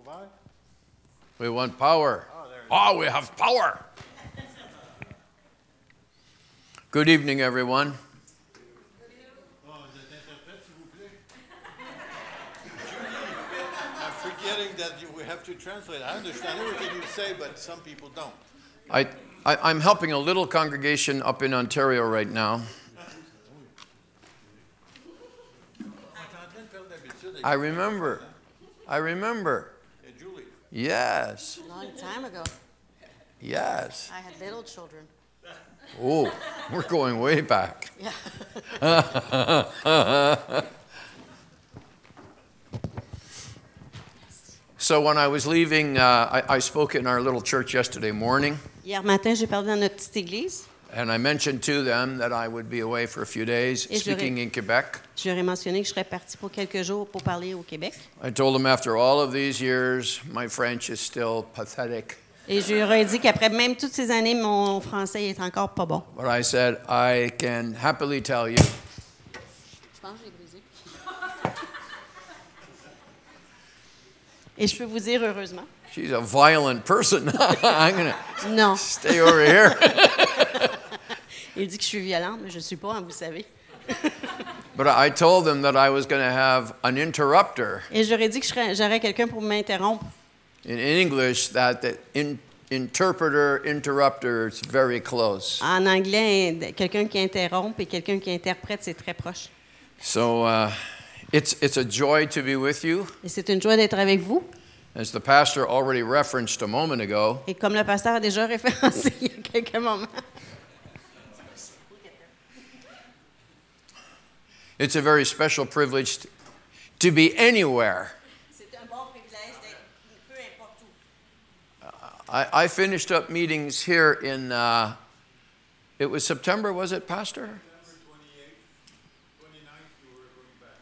C'est? We want power. Oh, ah, we have power. Good evening, everyone. Oh, vous êtes interprète, s'il vous plaît? Julie, I'm forgetting that you, we have to translate. I understand everything you say, but some people don't. I, I, I'm helping a little congregation up in Ontario right now. On est en train de perdre l'habitude. avec- I remember. I remember. Yes. Long time ago, Yes. I had little children. Oh, we're going way back. Yeah. So when I was leaving, uh, I, I spoke in our little church yesterday morning, Hier matin, j'ai parlé dans notre petite église. And I mentioned to them that I would be away for a few days Et je leur ai- speaking in Quebec. Je leur ai mentionné que je serais partie pour quelques jours pour parler au Québec. I told them after all of these years, my French is still pathetic. Et je leur ai dit qu'après même toutes ces années, mon français est encore pas bon. But I said, I can happily tell you Je pense que j'ai brisé. Et je peux vous dire heureusement. she's a violent person. I'm going to Non. stay over here. Il dit que je suis violente, mais je ne suis pas, hein, vous savez. but I told them that I was going to have an interrupter Et ai dit que j'aurais quelqu'un pour m'interrompre. in English, that the in, interpreter, interrupter, it's very close. En anglais, quelqu'un qui interrompt et quelqu'un qui interprète, c'est très proche. So uh, it's, it's a joy to be with you. Et c'est une joie d'être avec vous. As the pastor already referenced a moment ago, Et comme le pasteur a déjà référencé il y a quelques moments, it's a very special privilege to, be anywhere. I finished up meetings here in, uh, it was September, was it, Pastor? September 28th, 29th, you were going back.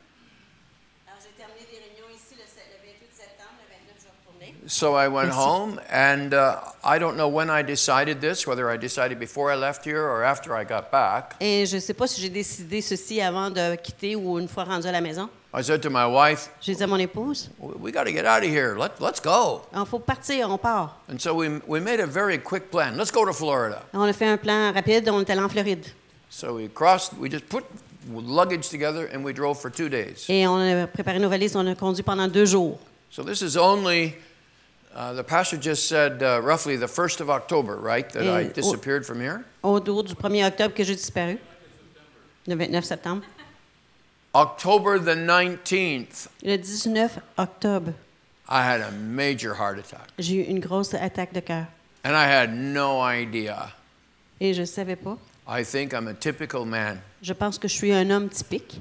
Alors, j'ai terminé des réunions ici le, se- le 28 septembre, le 29, je retournais. So I went home, and uh, I don't know when I decided this, whether I decided before I left here or after I got back. Et je ne sais pas si j'ai décidé ceci avant de quitter ou une fois rendu à la maison. I said to my wife, J'ai dit à mon épouse, "We- got to get out of here. Let, let's go. il faut partir, on part. And so we, we made a very quick plan. Let's go to Florida. On a fait un plan rapide, on est allé en Floride. So we crossed, we just put luggage together and we drove for two days. Et on a préparé nos valises, on a conduit pendant deux jours. So this is only, uh, the pastor just said uh, roughly the 1st of October, right? That I Eh, oh. disappeared from here. Autour du 1er octobre que j'ai disparu, le 29 septembre. October the 19th, Le 19 octobre, I had a major heart attack. j'ai eu une grosse attaque de cœur. And I had no idea. Et je savais pas. I think I'm a typical man. Je pense que je suis un homme typique.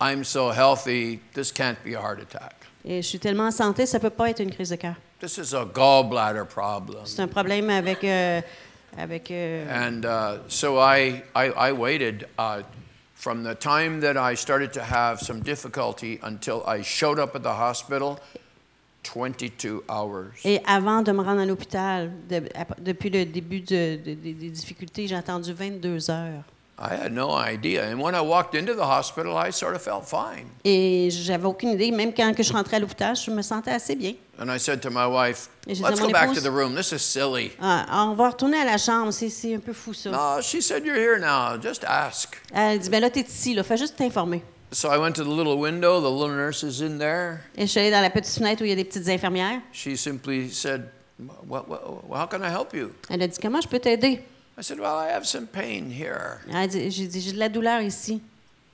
I'm so healthy, this can't be a heart attack. Et je suis tellement en santé, ça ne peut pas être une crise de cœur. This is a gallbladder problem. C'est un problème avec. euh, avec euh, And uh, so I, I, I waited uh, from the time that I started to have some difficulty until I showed up at the hospital 22 hours. et avant de me rendre à l'hôpital, de- depuis le début de- de- des difficultés, j'ai attendu 22 heures. I had no idea. And when I walked into the hospital, I sort of felt fine. Et j'avais aucune idée. Même quand que je rentrais à l'hôpital, je me sentais assez bien. And I said to my wife, Et j'ai dit à let's go back to épouse- the room. This is silly. Ah, on va retourner à la chambre. C'est- C'est un peu fou, ça. No, she said, You're here now. Just ask. Elle dit, ben là, t'es ici, là. Fais juste t'informer. So I went to the little window. The little nurse is in there. Et je suis allée dans la petite fenêtre où il y a des petites infirmières. She simply said, what, what, How can I help you? Elle a dit, comment je peux t'aider? I said, Well, I have some pain here. Ah, elle a dit, j'ai dit, j'ai de la douleur ici.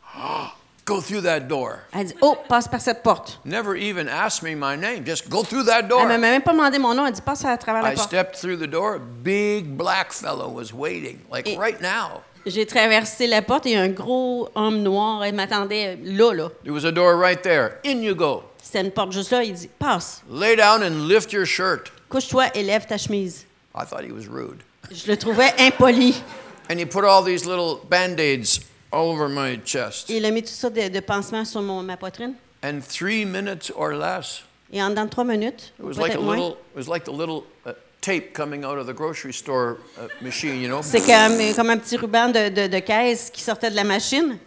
Go through that door. Elle dit, oh, passe par cette porte. Never even asked me my name. Just go through that Elle door. m'a même pas demandé mon nom. Elle dit, passe à travers la I porte. stepped through the door. A big black fellow was waiting, like Et- right now. J'ai traversé la porte et un gros homme noir, m'attendait là, là. There was a door right there. In you go. C'était une porte juste là. Il dit, passe, Lay down and lift your shirt. couche-toi et lève ta chemise. I thought he was rude. Je le trouvais impoli. And he put all these little band aids all over my chest. Il a mis tout ça de, de pansements sur mon, ma poitrine. And three minutes or less, Et en de trois minutes, it was like a peut-être moins, little, it was like the little uh, tape coming out of the grocery store uh, machine, you know? c'est comme, comme un petit ruban de, de- de caisse qui sortait de la machine.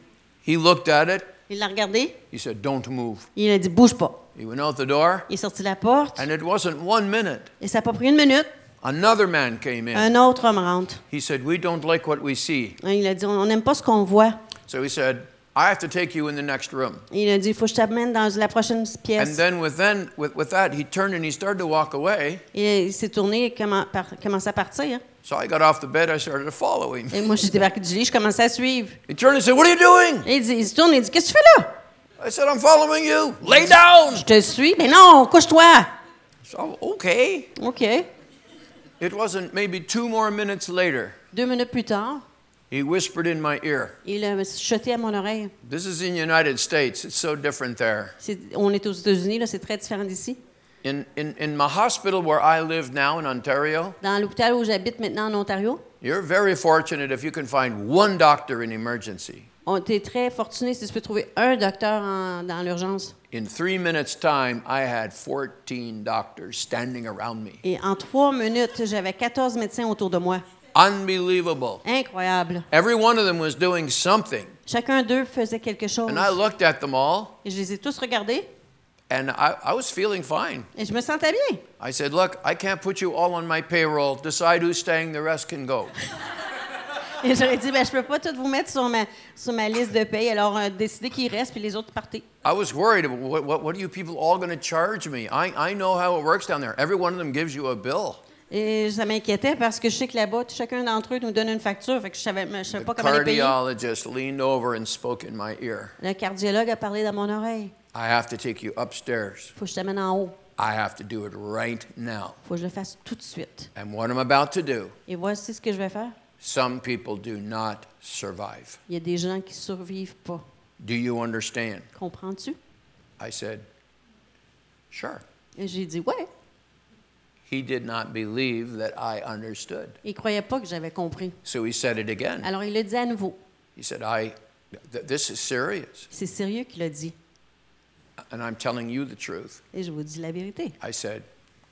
He looked at it. Il l'a regardé. He said, "Don't move." Il a dit, bouge pas. He went out the door, Il est sorti de la porte. and it wasn't one minute. Et ça n'a pas pris une minute. Another man came in. Un autre homme rentre. He said, We don't like what we see. Il a dit On n'aime pas ce qu'on voit. So he said, I have to take you in the next room. Il a dit Il faut que je t'amène dans la prochaine And pièce. then with, then, with, with that, he turned and he started to walk away. Et il s'est tourné et commen- par- commençait à partir. So I got off the bed, I started to follow him. Et moi, j'ai débarqué du lit, je commençais à suivre. He turned and said, What are you doing? Et il, dit, il se tourne et il dit Qu'est-ce que tu fais là? I said, I'm following you. Lay down. Je te suis. Mais non, couche-toi. So, okay. OK. It wasn't maybe two more minutes later, Deux minutes plus tard, he whispered in my ear. il a chuté à mon oreille. This is in the United States. It's so different there. C'est- On est aux États-Unis, là, c'est très différent d'ici. In, in, in my hospital where I live now in Ontario, Dans l'hôpital où j'habite maintenant en Ontario, you're very fortunate if you can find one doctor in emergency. On est très fortuné si tu peux trouver un docteur en- dans l'urgence. In three minutes' time, I had 14 doctors standing around me. Et en trois minutes, j'avais 14 médecins autour de moi. Unbelievable. Incroyable. Every one of them was doing something. Chacun d'eux faisait quelque chose. And I looked at them all, Et je les ai tous regardés and I, I was feeling fine. et je me sentais bien. I said, Look, I can't put you all on my payroll. Decide who's staying, the rest can go. Et j'aurais dit, ben, je peux pas tout vous mettre sur ma, sur ma liste de paye, alors euh, décidez qui reste, puis les autres partez. I was worried. What, what, what are you people all going to charge me? I, I know how it works down there. Every one of them gives you a bill. Et ça m'inquiétait parce que je sais que là-bas, chacun d'entre eux nous donne une facture, fait que je savais, je savais The pas comment les payer. cardiologist leaned over and spoke in my ear. Le cardiologue a parlé dans mon oreille. I have to take you upstairs. Faut que je t'amène en haut. I have to do it right now. Faut que je le fasse tout de suite. And what I'm about to do, Et voici ce que je vais faire. Some people do not survive. Il y a des gens qui survivent pas. Do you understand? Comprends-tu? I said, Sure. Et j'ai dit, ouais. He did not believe that I understood. Il croyait pas que j'avais compris. So he said it again. Alors il le dit à nouveau. He said, I, th- this is serious. C'est sérieux qu'il a dit. And I'm telling you the truth. Et je vous dis la vérité. I said,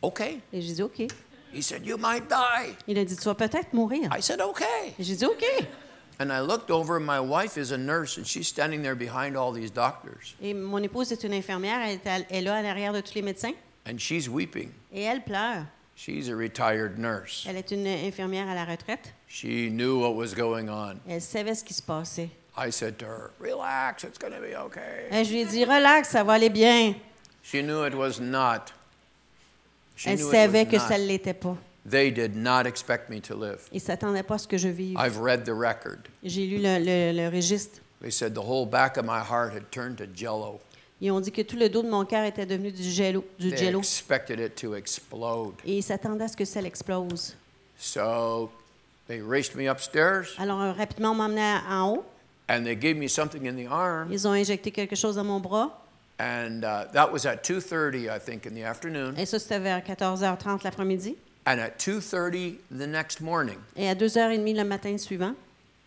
Okay. Et j'ai dit, OK. He said, You might die. Il a dit, tu vas peut-être mourir. I said, Okay. J'ai dit, OK. And I looked over, my wife is a nurse, and she's standing there behind all these doctors. Et mon épouse est une infirmière. Elle est, à- elle est là, en arrière de tous les médecins. And she's weeping. Et elle pleure. She's a retired nurse. Elle est une infirmière à la retraite. She knew what was going on. Elle savait ce qui se passait. I said to her, Relax, it's going to be okay. Et je lui ai dit, relax, ça va aller bien. She knew it was not. Elle savait it que ça ne l'était pas. They did not expect me to live. Ils ne s'attendaient pas à ce que je vive. I've read the record. J'ai lu le, le- le registre. They said the whole back of my heart had turned to jello. Ils ont dit que tout le dos de mon cœur était devenu du jello. Du They jello. expected it to explode. Et ils s'attendaient à ce que ça l'explose. So they raced me upstairs Alors, rapidement, on à- en haut. and they gave me something in the arm. Ils ont injecté quelque chose dans mon bras. And uh, that was at 2.30, I think, in the afternoon. Et ça, c'était vers 14h30 l'après-midi. And at 2.30 the next morning, Et à 2h30 le matin suivant,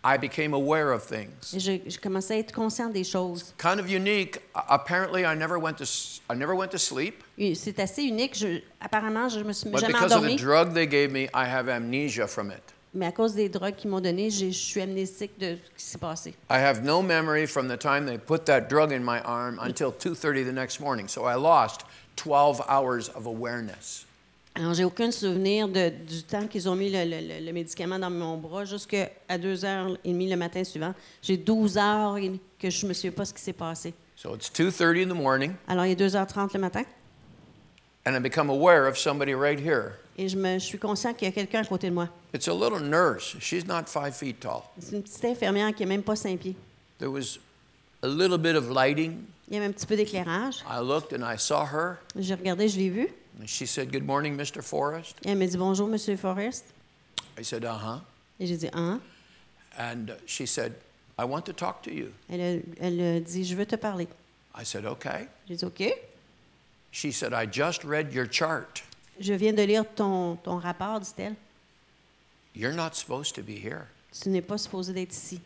I became aware of things. je, je commençais à être conscient des choses. Kind of unique. A- Apparently, I never went to, s- I never went to sleep. Et C'est assez unique. Je- apparemment, je me suis But jamais because of the endormie. drug they gave me, I have amnesia from it. Mais à cause des drogues qu'ils m'ont données, je suis amnésique de ce qui s'est passé. I have no memory from the time they put that drug in my arm until 2:30 the next morning. So I lost 12 hours of awareness. Alors, j'ai aucun souvenir de- du temps qu'ils ont mis le, le- le- le médicament dans mon bras jusqu'à 2h30 le matin suivant. J'ai 12 heures que je ne me souviens pas ce qui s'est passé. So it's 2:30 in the morning Alors, il est 2h30 le matin and I become aware of somebody right here. Et je, me, je suis conscient qu'il y a quelqu'un à côté de moi. It's a little nurse. She's not 5 feet tall. C'est une petite infirmière qui n'a même pas 5 pieds. There was a little bit of lighting. Il y avait un petit peu d'éclairage. I looked and I saw her J'ai regardé, je l'ai vue. and she said, "Good morning, Mr. Forrest." Et elle m'a dit Bonjour, Monsieur Forrest. I said, "Uh-huh." Et j'ai dit Hein? And she said, "I want to talk to you." elle a, elle a dit Je veux te parler. I said, "Okay." J'ai dit OK. She said, "I just read your chart. Je viens de lire ton, ton rapport, dit-elle. You're not supposed to be here." Tu n'es pas supposé d'être ici.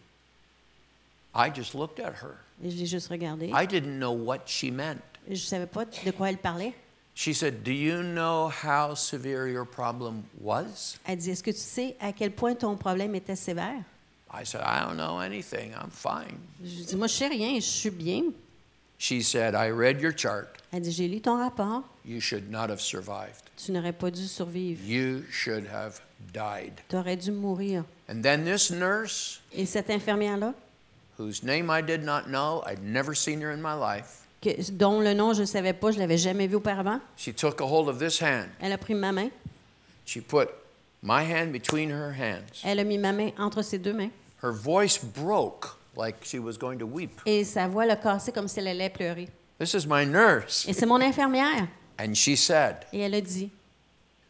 I just looked at her. Et je l'ai juste regardé. I didn't know what she meant. Je ne savais pas de quoi elle parlait. She said, Do you know how severe your problem was? Elle dit Est-ce que tu sais à quel point ton problème était sévère? I said, I don't know anything. I'm fine. Je dis Moi, je sais rien, je suis bien. She said, I read your chart. Elle dit, j'ai lu ton rapport. You should not have survived. Tu n'aurais pas dû survivre. You should have died. Tu aurais dû mourir. And then this nurse, Et cette infirmière-là, whose name I did not know, I'd never seen her in my life, que- dont le nom je ne savais pas, je ne l'avais jamais vu auparavant, she took a hold of this hand. elle a pris ma main. She put my hand between her hands. Elle a mis ma main entre ses deux mains. Her voice broke like she was going to weep. Et sa voix l'a cassée comme si elle allait pleurer. This is my nurse. Et c'est mon infirmière. And she said, Et elle a dit,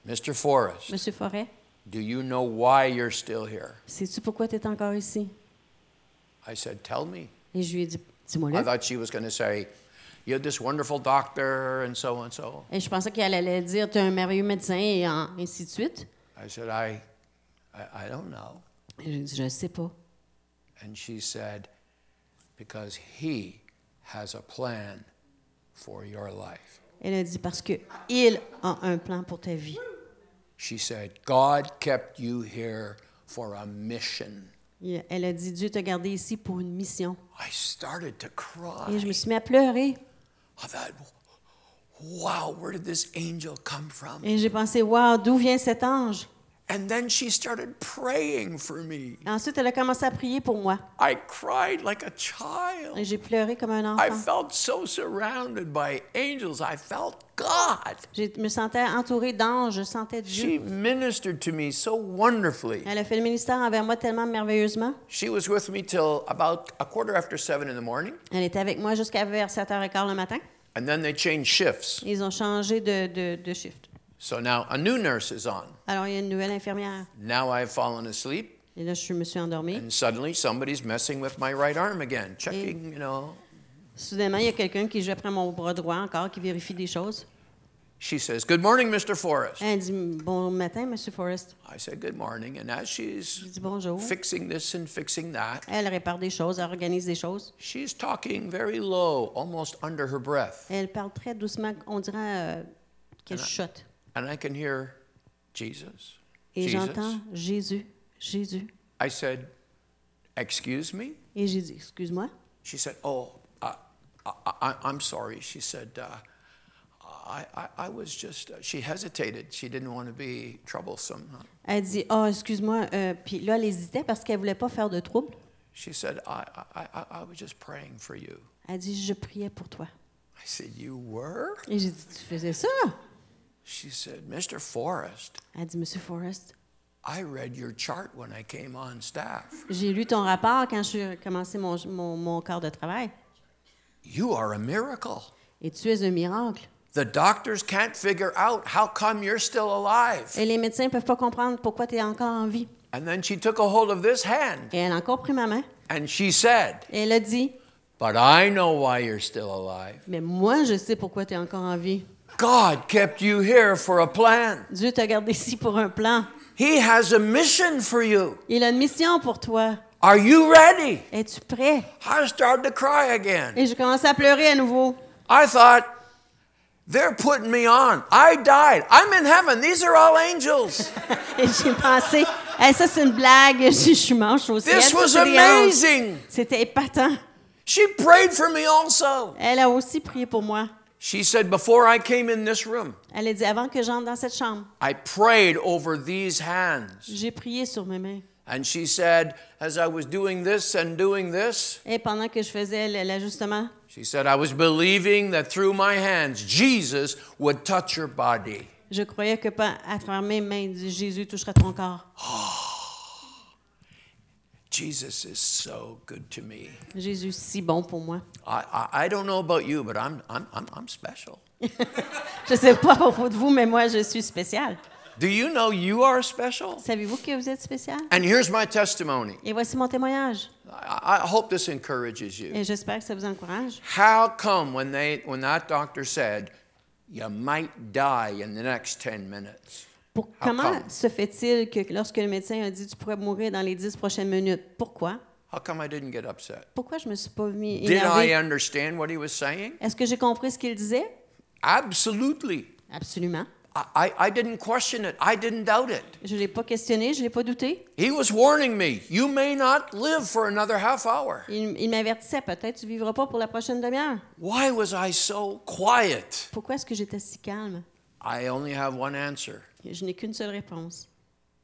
Mr. Forrest, Monsieur Forêt, do you know why you're still here? sais-tu pourquoi tu es encore ici? I said, Tell me. Et je lui ai dit, I dis-moi-le. thought she was going to say, You had this wonderful doctor and so on and so. Et je pensais qu'elle allait dire, tu es un merveilleux médecin et en- ainsi de suite. I said, I, I, I don't know. Et je lui ai dit, je ne sais pas. And she said, Because he has a plan for your life. Elle a dit, parce que il a un plan pour ta vie. She said, God kept you here for a mission. Elle a dit, Dieu t'a gardé ici pour une mission. I started to Et je me cry. suis mis à pleurer. I thought, wow, where did this angel come from? Et j'ai pensé, wow, d'où vient cet ange? And then she started praying for me. Ensuite, elle a commencé à prier pour moi. I cried like a child. Et j'ai pleuré comme un I enfant. felt so surrounded by angels. I felt God. Je me sentais entourée d'anges, je sentais She Dieu. ministered to me so wonderfully. Elle a fait le ministère envers moi tellement merveilleusement. She was with me till about a quarter after seven in the morning, Elle était avec moi jusqu'à vers 7h15 le matin. and then they changed shifts. Ils ont changé de, de, de shift. So now a new nurse is on. Alors, il y a une nouvelle infirmière. Now I've fallen asleep, Et là, je me suis endormie. and suddenly somebody's messing with my right arm again, checking, you know. Soudainement, il y a quelqu'un qui joue après mon bras droit encore, qui vérifie des choses. She says, Good morning, Mr. Forrest. Elle dit Bon matin, Monsieur Forrest. I said, Good morning. And as she's dis bonjour. fixing this and fixing that, Elle répare des choses, elle organise des choses. she's talking very low, almost under her breath. Elle parle très doucement, on dirait euh, qu'elle chuchote. And I can hear Jesus. Et j'entends Jésus, Jésus. I said, Excuse me? Et j'ai dit Excuse-moi? She said, Oh, uh, I, I'm sorry. She said, uh, I, I, I was just, uh, she hesitated. She didn't want to be troublesome. Elle dit Oh, excuse-moi. Euh, Puis là, elle hésitait parce qu'elle voulait pas faire de trouble. She said, I, I, I, I was just praying for you. Elle dit Je priais pour toi. I said, You were? Et j'ai dit Tu faisais ça? She said, Mr. Forrest, Elle dit Monsieur Forrest, I read your chart when I came on staff. j'ai lu ton rapport quand j'ai commencé mon, mon, mon quart de travail. You are a miracle. Et tu es un miracle. The doctors can't figure out how come you're still alive. Et les médecins ne peuvent pas comprendre pourquoi tu es encore en vie. And then she took a hold of this hand Et elle a encore pris ma main. and she said, Et elle a dit But I know why you're still alive. Mais moi, je sais pourquoi tu es encore en vie. God kept you here for a plan. Dieu t'a gardé ici pour un plan. He has a mission for you. Il a une mission pour toi. Are you ready? Es-tu prêt? I started to cry again. Et j'ai commencé à pleurer à nouveau. I thought, they're putting me on. I died. I'm in heaven. These are all angels. Et j'ai pensé, Hey, ça c'est une blague, je je suis au ciel. This was amazing. C'était épatant. She prayed for me also. Elle a aussi prié pour moi. She said, Before I came in this room, Elle a dit, avant que j'entre dans cette chambre, I prayed over these hands. j'ai prié sur mes mains. And she said, As I was doing this and doing this, Et pendant que je faisais l- l'ajustement, she said, I was believing that through my hands, Jesus would touch your body. je croyais que pas à travers mes mains, Jésus toucherait ton corps. Ah. Jesus is so good to me. Jésus, si bon pour moi. I, I, I don't know about you, but I'm, I'm, I'm, I'm special. Je sais pas à propos de vous, mais moi, je suis spéciale. Do you know you are special? Savez-vous que vous êtes spécial? And here's my testimony. Et voici mon témoignage. I, I hope this encourages you. Et j'espère que ça vous encourage. How come when, they, when that doctor said, you might die in the next 10 minutes? Pour, How comment come? se fait-il que lorsque le médecin a dit tu pourrais mourir dans les dix prochaines minutes, pourquoi? How come I didn't get upset? Pourquoi je me suis pas mis Did I énervée? understand what he was saying? Est-ce que j'ai compris ce qu'il disait? Absolutely. Absolument. I, I didn't question it. I didn't doubt it. Je ne l'ai pas questionné, je ne l'ai pas douté. He was warning me, you may not live for another half hour. Il, il m'avertissait, peut-être tu ne vivras pas pour la prochaine demi-heure. Why was I so quiet? Pourquoi est-ce que j'étais si calme? I only have one answer. Je n'ai qu'une seule réponse.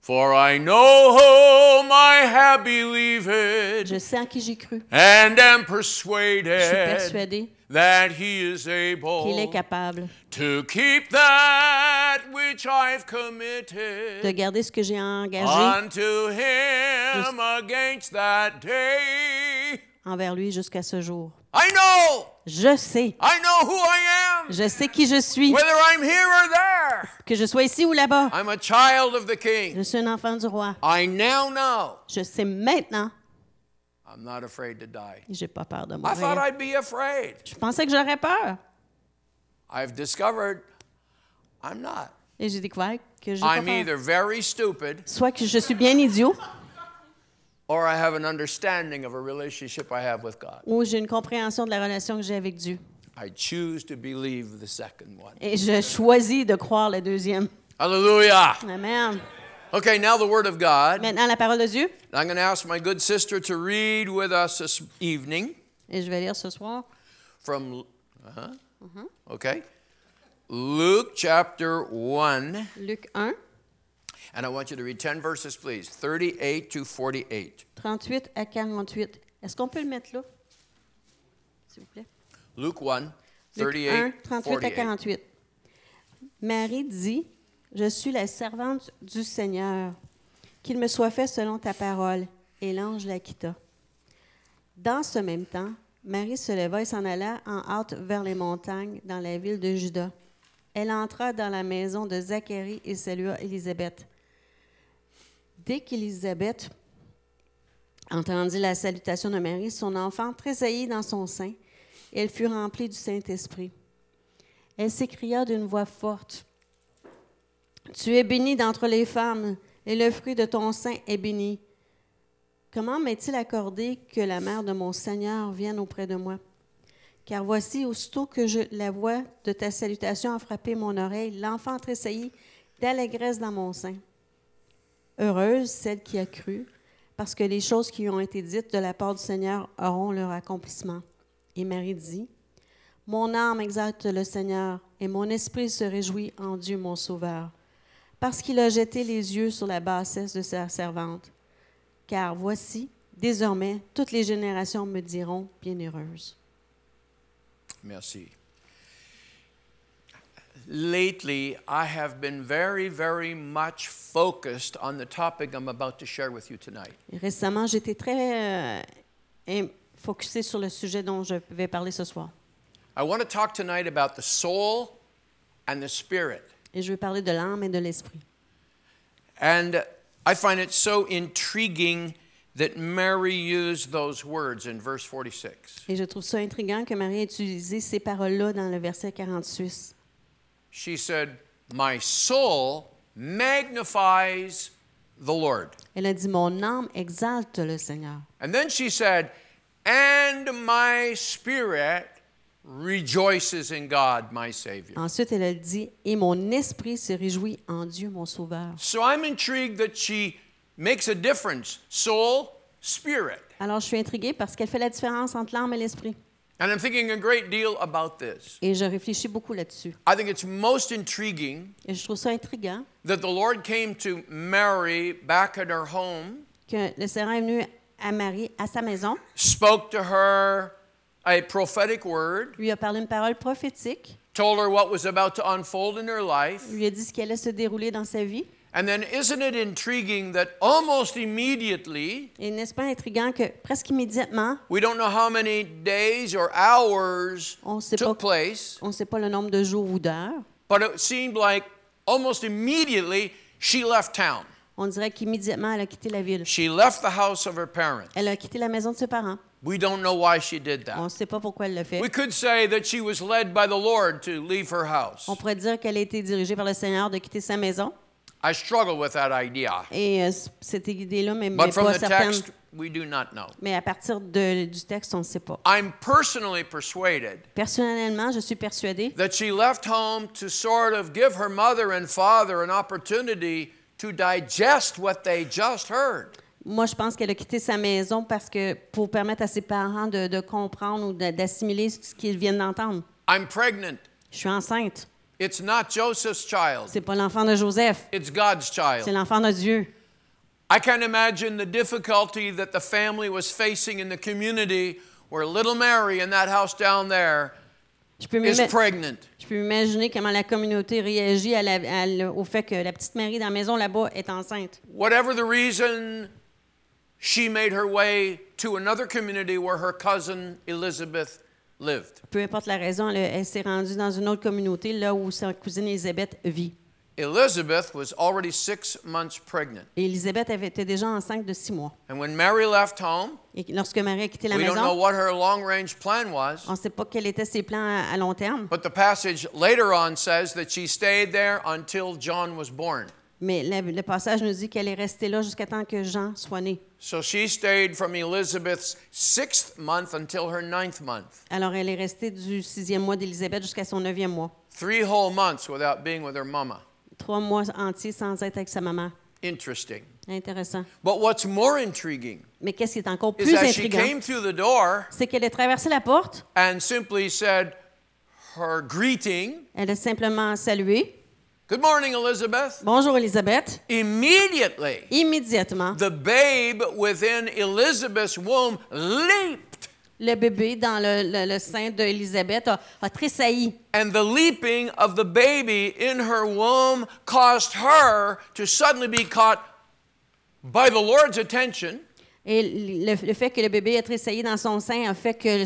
For I know whom I have believed Je sais en qui j'ai cru. and am Je suis persuaded persuadé that he is qu'il est able capable to keep that which I've committed de garder ce que j'ai engagé unto him against that day. Envers lui jusqu'à ce jour. I know, Je sais. I know who I am, Je sais qui je suis. whether I'm here or there. Que je sois ici ou là-bas. I'm a child of the King. Je suis un enfant du roi. I now know Je sais maintenant I'm not afraid to die. et j'ai pas peur de I thought mourir. I'd be afraid. Je pensais que j'aurais peur. I've discovered I'm not. Et j'ai découvert que pas I'm peur. either very stupid Soit que je suis bien idiot or I have an understanding of a relationship I have with God. ou j'ai une compréhension de la relation que j'ai avec Dieu. I choose to believe the second one. Et je choisis de croire le deuxième. Hallelujah. Amen. Okay, now the Word of God. Maintenant, la parole de Dieu. I'm going to ask my good sister to read with us this evening Et je vais lire ce soir from, uh-huh, okay, Luke chapter 1. Luc 1, And I want you to read 10 verses, please 38 to 48. 38 à 48. Est-ce qu'on peut le mettre là? S'il vous plaît. Luke 1, Luc 1, 38, 38 à 48. 48. Marie dit, Je suis la servante du Seigneur, qu'il me soit fait selon ta parole. Et l'ange la quitta. Dans ce même temps, Marie se leva et s'en alla en hâte vers les montagnes, dans la ville de Juda. Elle entra dans la maison de Zacharie et salua Élisabeth. Dès qu'Élisabeth entendit la salutation de Marie, son enfant tressaillit dans son sein. Elle fut remplie du Saint-Esprit. Elle s'écria d'une voix forte, Tu es bénie d'entre les femmes, et le fruit de ton sein est béni. Comment m'est-il accordé que la mère de mon Seigneur vienne auprès de moi? Car voici, aussitôt que la voix de ta salutation a frappé mon oreille, l'enfant tressaillit d'allégresse dans mon sein. Heureuse celle qui a cru, parce que les choses qui ont été dites de la part du Seigneur auront leur accomplissement. Et Marie dit, Mon âme exalte le Seigneur, et mon esprit se réjouit en Dieu mon Sauveur, parce qu'il a jeté les yeux sur la bassesse de sa servante. Car voici, désormais, toutes les générations me diront bienheureuse. Merci. Lately, I have been very, very much focused on the topic I'm about to share with you tonight. Récemment, j'étais très euh, focusée sur le sujet dont je vais parler ce soir. I want to talk tonight about the soul and the spirit. Et je vais parler de l'âme et de l'esprit. And I find it so intriguing that Mary used those words in verse 46. Et je trouve ça intriguant que Marie ait utilisé ces paroles-là dans le verset 46. She said, My soul magnifies the Lord. Elle a dit, Mon âme exalte le Seigneur. And then she said, And my spirit rejoices in God, my Savior. Ensuite, elle a dit, Et mon esprit se réjouit en Dieu, mon Sauveur. So I'm intrigued that she makes a difference soul, spirit. Alors, je suis intriguée parce qu'elle fait la différence entre l'âme et l'esprit. And I'm thinking a great deal about this. Et je réfléchis beaucoup là-dessus. I think it's most intriguing Et je trouve ça intriguant that the Lord came to Mary back at her home, que le Seigneur est venu à Marie, à sa maison, spoke to her a prophetic word, lui a parlé une parole prophétique, told her what was about to unfold in her life. lui a dit ce qui allait se dérouler dans sa vie. And then, isn't it intriguing that almost immediately, Et n'est-ce pas intriguant que presque immédiatement, we don't know how many days or hours On sait took pas- place, on ne sait pas le nombre de jours ou d'heures, but it seemed like almost immediately she left town. on dirait qu'immédiatement, elle a quitté la ville. She left the house of her parents. Elle a quitté la maison de ses parents. We don't know why she did On ne that. sait pas pourquoi elle l'a fait. We could say that she was led by the Lord to leave her house. On pourrait dire qu'elle a été dirigée par le Seigneur de quitter sa maison. I struggle with that idea. Et euh, cette idée-là, mais, But from pas the certaine. text, we do not know. Mais à partir de- du texte, on ne sait pas. I'm personally persuaded Personnellement, je suis persuadée that she left home to sort of give her mother and father an opportunity to digest what they just heard. Moi, je pense qu'elle a quitté sa maison parce que pour permettre à ses parents de, de comprendre ou d'assimiler ce qu'ils viennent d'entendre. I'm pregnant. Je suis enceinte. It's not Joseph's child, C'est pas l'enfant de Joseph, it's God's child. c'est l'enfant de Dieu. I can imagine the difficulty that the family was facing in the community where little Mary in that house down there Je peux is pregnant. je peux m'imaginer comment la communauté réagit à la- à au fait que la petite Marie dans la maison là-bas est enceinte. Whatever the reason, she made her way to another community where her cousin Elizabeth lived. Peu importe la raison, elle, elle s'est rendue dans une autre communauté, là où sa cousine Élisabeth vit. Elizabeth was already six months pregnant. Et Élisabeth avait été déjà enceinte de six mois. And when Mary left home, Et lorsque Marie a quitté la we don't know maison, what her long range plan was, on ne sait pas quels étaient ses plans à, à long terme, but the passage later on says that she stayed there until John was born. Mais le, le passage nous dit qu'elle est restée là jusqu'à temps que Jean soit né. So she stayed from Elizabeth's sixth month until her ninth month. Alors elle est restée du sixième mois d'Élisabeth jusqu'à son neuvième mois. Three whole months without being with her mama. Trois mois entiers sans être avec sa maman. Interesting. Intéressant. But what's more intriguing Mais qu'est-ce qui est encore is plus that she intriguant, came through the door c'est qu'elle a traversé la porte, and simply said her greeting elle a simplement salué. Good morning, Elizabeth. Bonjour Élisabeth. Immediately, Immédiatement, the babe within Elizabeth's womb leaped, le bébé dans le, le- le sein d'Élisabeth a, a tressailli. and the leaping of the baby in her womb caused her to suddenly be caught by the Lord's attention. Et le, le fait que le bébé a tressailli dans son sein a fait que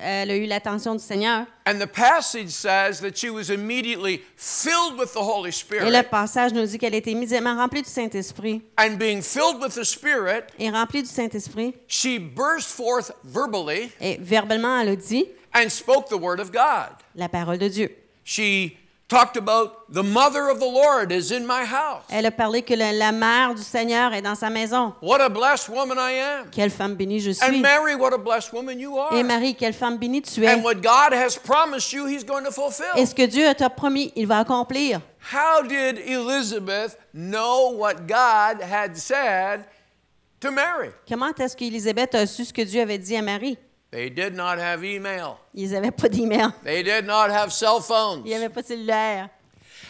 elle a eu l'attention du Seigneur. And the passage says that she was immediately filled with the Holy Et le Spirit. passage nous dit qu'elle été immédiatement remplie du Saint-Esprit. And being filled with the Spirit, Et remplie du Saint-Esprit, she burst forth verbally et verbalement, elle a dit and spoke the word of God. la parole de Dieu. She talked about the mother of the Lord is in my house. Elle a parlé que la, la mère du Seigneur est dans sa maison. What a blessed woman I am. Quelle femme bénie je And suis. Mary, what a blessed woman you Et are. Marie, quelle femme bénie tu es. And what God has promised you, He's going to fulfill. Et ce que Dieu t'a promis, il va accomplir? How did Elizabeth know what God had said to Mary? Comment est-ce qu'Élisabeth a su ce que Dieu avait dit à Marie? They did not have email. Ils n'avaient pas d'email. They did not have cell phones. Il n'y avait pas de cellulaire.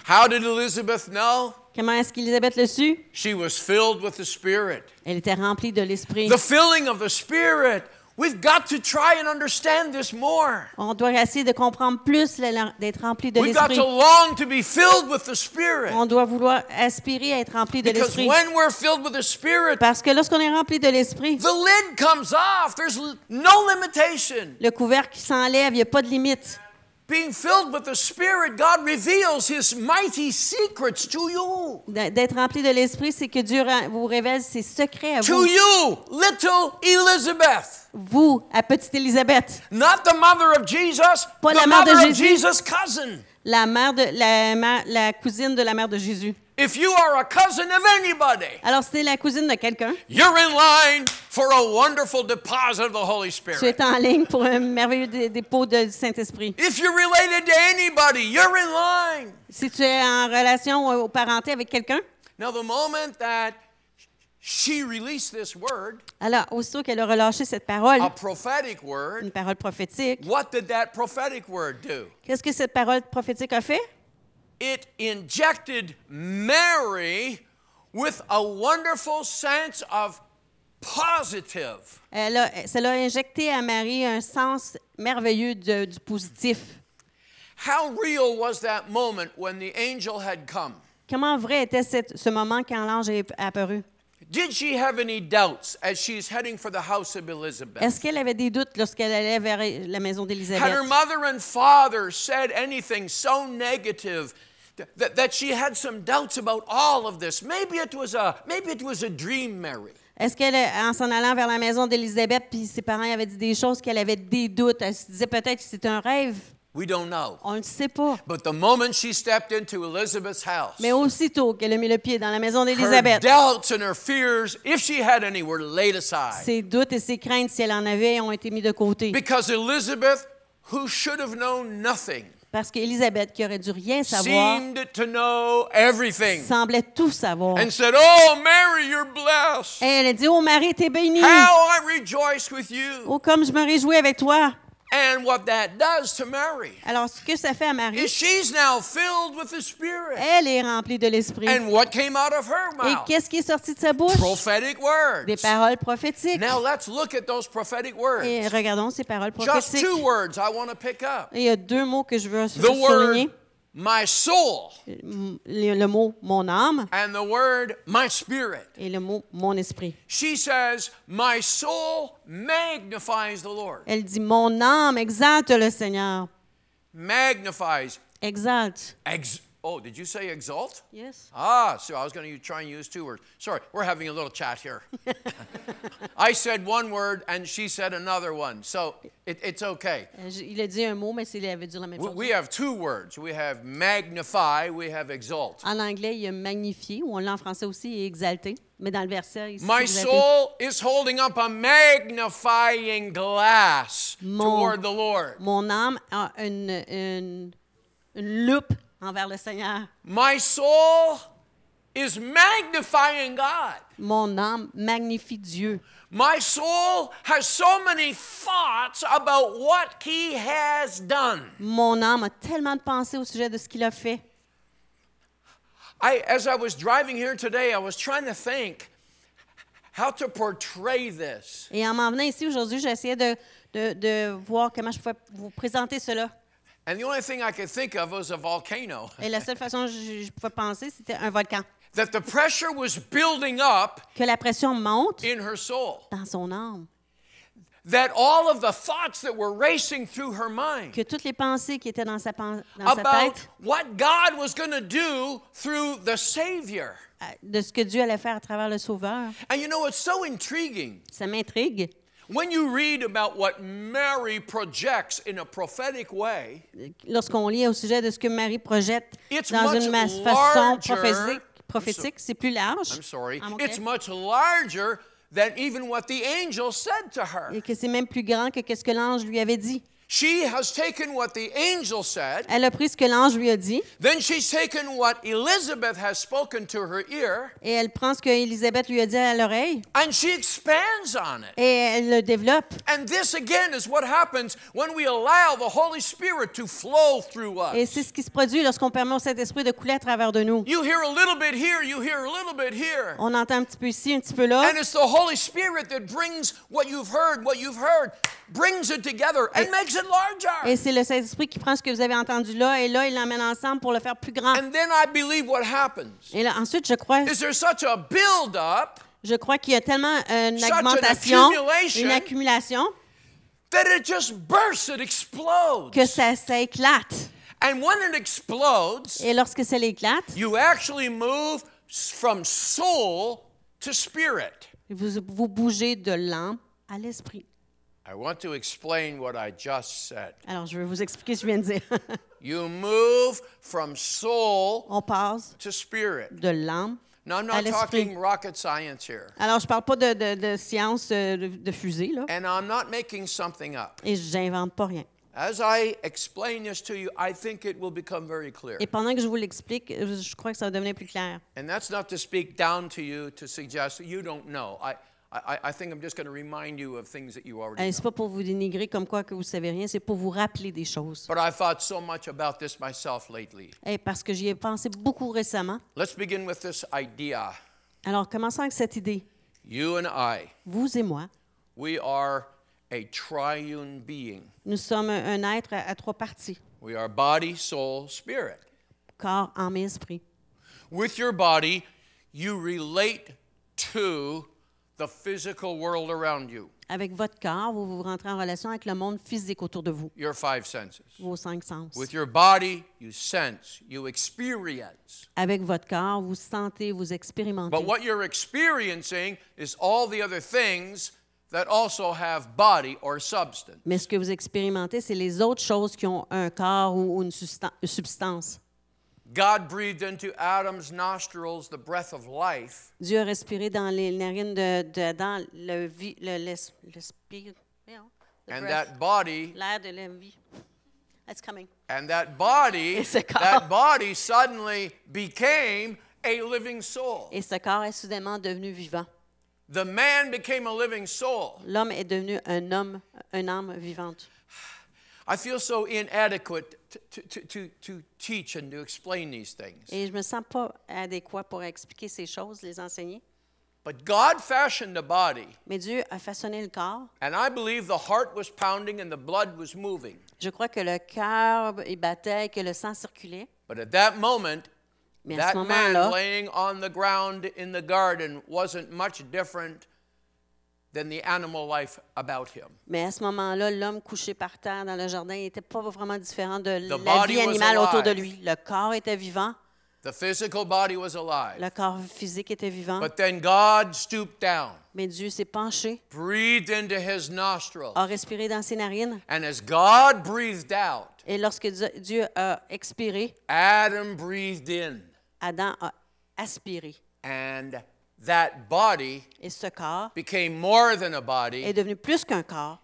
How did Elizabeth know? Comment est-ce qu'Élisabeth le su? She was filled with the Spirit. Elle était remplie de l'Esprit. The filling of the Spirit. We've got to try and understand this more. On doit essayer de comprendre plus d'être rempli de We've got l'Esprit. to long to be filled with the Spirit. On doit vouloir aspirer à être rempli de Because l'Esprit. when we're filled with the Spirit, Parce que lorsqu'on est rempli de l'Esprit, the lid comes off. There's l- no limitation. le couvercle qui s'enlève, il n'y a pas de limite. Being filled with the Spirit, God reveals His mighty secrets to you. D'être rempli de l'Esprit, c'est que Dieu vous révèle ses secrets à To vous. you, little Elizabeth. Vous, à petite Élisabeth, Not the mother of Jesus, Pas the la mère de of Jésus. Jesus' cousin. la, mère de, la, ma- la cousine de la mère de Jésus. If you are a cousin of anybody, Alors, si tu es la cousine de quelqu'un, you're in line for a wonderful deposit of the Holy tu Spirit. es en ligne pour un merveilleux dé- dépôt de Saint-Esprit. If you're related to anybody, you're in line. Si tu es en relation ou parenté avec quelqu'un, Now, the moment that she released this word, alors aussitôt qu'elle a relâché cette parole, a prophetic word, une parole prophétique, what did that prophetic word do? qu'est-ce que cette parole prophétique a fait? It injected Mary with a wonderful sense of positive. Elle a, cela a injecté à Marie un sens merveilleux de- du positif. How real was that moment when the angel had come? Comment vrai était cette- ce moment quand l'ange est apparu? Did she have any doubts as she's heading for the house of Elizabeth? Est-ce qu'elle avait des doutes lorsqu'elle allait vers la maison Had her mother and father said anything so negative that, that she had some doubts about all of this? Maybe it was a maybe it was a dream, Mary. Est-ce qu'elle, en s'en allant vers la maison d'Élisabeth, puis ses parents avaient dit des choses qu'elle avait des doutes, elle se disait peut-être que c'était un rêve? We don't know. On ne le sait pas. But the moment she stepped into Elizabeth's house, Mais aussitôt qu'elle a mis le pied dans la maison d'Élisabeth, doubts and her fears, if she had any, were laid aside. ses doutes et ses craintes, si elle en avait, ont été mis de côté. Because Elizabeth, who should have known nothing, Parce qu'Élisabeth, qui aurait dû rien savoir, seemed to know everything semblait tout savoir. and said, Oh, Mary, you're blessed. Et elle a dit, oh Marie, t'es bénie. How I rejoice with you. Oh, comme je me réjouis avec toi. And what that does to Mary Alors, ce que ça fait à is Marie, she's now filled with the Spirit. elle est remplie de l'Esprit. And what came out of her mouth? Et qu'est-ce qui est sorti de sa bouche? Prophetic words. Des paroles prophétiques. Now let's look at those prophetic words. Et regardons ces paroles prophétiques. Just two words I want to pick up. Et il y a deux mots que je veux The souligner. word my soul Le, mot mon âme and the word my spirit. et le mot mon esprit. She says, My soul magnifies the Lord. Elle dit mon âme exalte le Seigneur. Magnifies. Exalte. Ex- oh, did you say exalt? Yes. Ah, so I was going to try and use two words. Sorry, we're having a little chat here. I said one word and she said another one, so it, it's okay. Euh, je- Il a dit un mot, mais c'est- il avait dit la même We, chose. we have two words. We have magnify, we have exalt. En anglais, il y a magnifié, ou on l'a en français aussi, exalté. Mais dans le verset, ici, My exalté. soul is holding up a magnifying glass Mon- toward the Lord. Mon âme a une, une, une loupe envers le Seigneur. My soul is magnifying God. Mon âme magnifie Dieu. My soul has so many thoughts about what He has done. Mon âme a tellement de pensées au sujet de ce qu'il a fait. I, as I was driving here today, I was trying to think how to portray this. Et en m'en venant ici aujourd'hui, j'essayais de, de, de voir comment je pouvais vous présenter cela. And the only thing I could think of was a volcano. Et la seule façon que je, je pouvais penser, c'était un volcan. That the pressure was building up Que la pression monte in her soul. dans son âme. That all of the thoughts that were racing through her mind Que toutes les pensées qui étaient dans sa, about tête, what God was going to do through the Savior. euh, de ce que Dieu allait faire à travers le Sauveur, And you know, it's so intriguing? ça m'intrigue. When you read about what Mary projects in a prophetic way, Lorsqu'on lit au sujet de ce que Marie projette It's dans une façon prophétique, prophétique c'est plus large. I'm sorry, Ah, it's much larger than even what the angel said to her. Et que c'est même plus grand que ce que l'ange lui avait dit. She has taken what the angel said, Elle a pris ce que l'ange lui a dit then she's taken what Elizabeth has spoken to her ear, et elle prend ce que Élisabeth lui a dit à l'oreille and she expands on it. et elle le développe. And this again is what happens when we allow the Holy Spirit to flow through Et us. c'est ce qui se produit lorsqu'on permet au Saint-Esprit de couler à travers de nous. You hear a little bit here, you hear a little bit here. On entend un petit peu ici, un petit peu là. And it's the Holy Spirit that brings what you've heard, what you've heard, brings it together and makes it larger. Et c'est le Saint-Esprit qui prend ce que vous avez entendu là et là, il l'emmène ensemble pour le faire plus grand. And then I believe what happens Et là, ensuite, je crois, is there's such a build up je crois qu'il y a tellement euh, une augmentation, une accumulation, that it just bursts, it explodes. que ça, ça éclate. And when it explodes, Et lorsque ça l'éclate, you actually move from soul to spirit. vous, vous bougez de l'âme à l'esprit. I want to explain what I just said. Alors, je vais vous expliquer ce que je viens de dire. You move from soul On passe to spirit. de l'âme Now, I'm à not l'esprit. talking rocket science here. Alors, je parle pas de, de, de science euh, de, de fusée, là, And I'm not making something up. et j'invente pas rien. As I explain this to you, I think it will become very clear. Et pendant que je vous l'explique, je crois que ça va devenir plus clair. And that's not to speak down to you to suggest that you don't know. I, Euh, know. C'est pas pour vous dénigrer comme quoi que vous savez rien, c'est pour vous rappeler des choses. But I thought so much about this myself lately. Et parce que j'y ai pensé beaucoup récemment. Let's begin with this idea. Alors, commençons avec cette idée. You and I, Vous et moi, we are a triune being. nous sommes un un être à, à trois parties We are body, soul, spirit. corps, âme et esprit. With your body, you relate to the physical world around you, Avec votre corps, vous vous rentrez en relation avec le monde physique autour de vous, your five senses. vos cinq sens. With your body, you sense, you experience. Avec votre corps, vous sentez, vous expérimentez. But what you're experiencing is all the other things that also have body or substance. Mais ce que vous expérimentez, c'est les autres choses qui ont un corps ou une substance. God breathed into Adam's nostrils the breath of life, Dieu a respiré dans les narines de, le le, l'esprit, and that body l'air de la vie. That's coming. and that body Et ce corps. that body suddenly became a living soul. Et ce corps est soudainement devenu vivant. The man became a living soul. L'homme est devenu un homme, une âme vivante. I feel so inadequate to, to, to, to, teach and to explain these things. Et je me sens pas adéquat pour expliquer ces choses, les enseigner. But God fashioned the body, Mais Dieu a façonné le corps. and I believe the heart was pounding and the blood was moving. Je crois que le cœur battait et que le sang circulait. But at that moment, Mais à ce that man laying on the ground in the garden wasn't much different than the animal life about him. mais à ce moment-là, l'homme couché par terre dans le jardin n'était pas vraiment différent de la body vie animale autour de lui. Le corps était vivant, The physical body was alive. le corps physique était vivant. But then God stooped down, Mais Dieu s'est penché, breathed into his nostrils. a respiré dans ses narines. And as God breathed out, Et lorsque Dieu- Dieu a expiré, Adam breathed in. Adam a aspiré. And that body Et ce corps became more than a est body. devenu plus qu'un corps.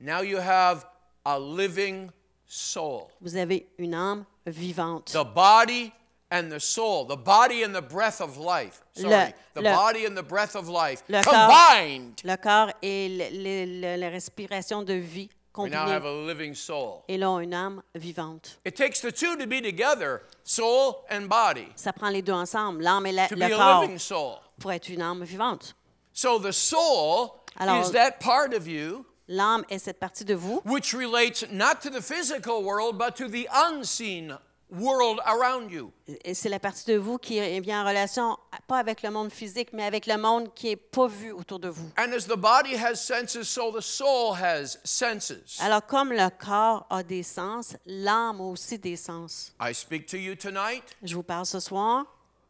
Now you have a living soul. Vous avez une âme vivante. The body and the soul, the body and the breath of life. Sorry, Le- the le- body and the breath of life Le corps, combined. le corps et le- la respiration de vie We now have a living soul. Et là, une âme vivante. It takes the two to be together, soul and body, Ça prend les deux ensemble, l'âme et la- to be le a living soul. pour être une âme vivante. So the soul Alors- is that part of you L'âme est cette partie de vous which relates not to the physical world but to the unseen world around you. Et c'est la partie de vous qui est bien en relation, pas avec le monde physique, mais avec le monde qui n'est pas vu autour de vous. And as the body has senses, so the soul has senses. Alors, comme le corps a des sens, l'âme a aussi des sens. I speak to you tonight. Je vous parle ce soir.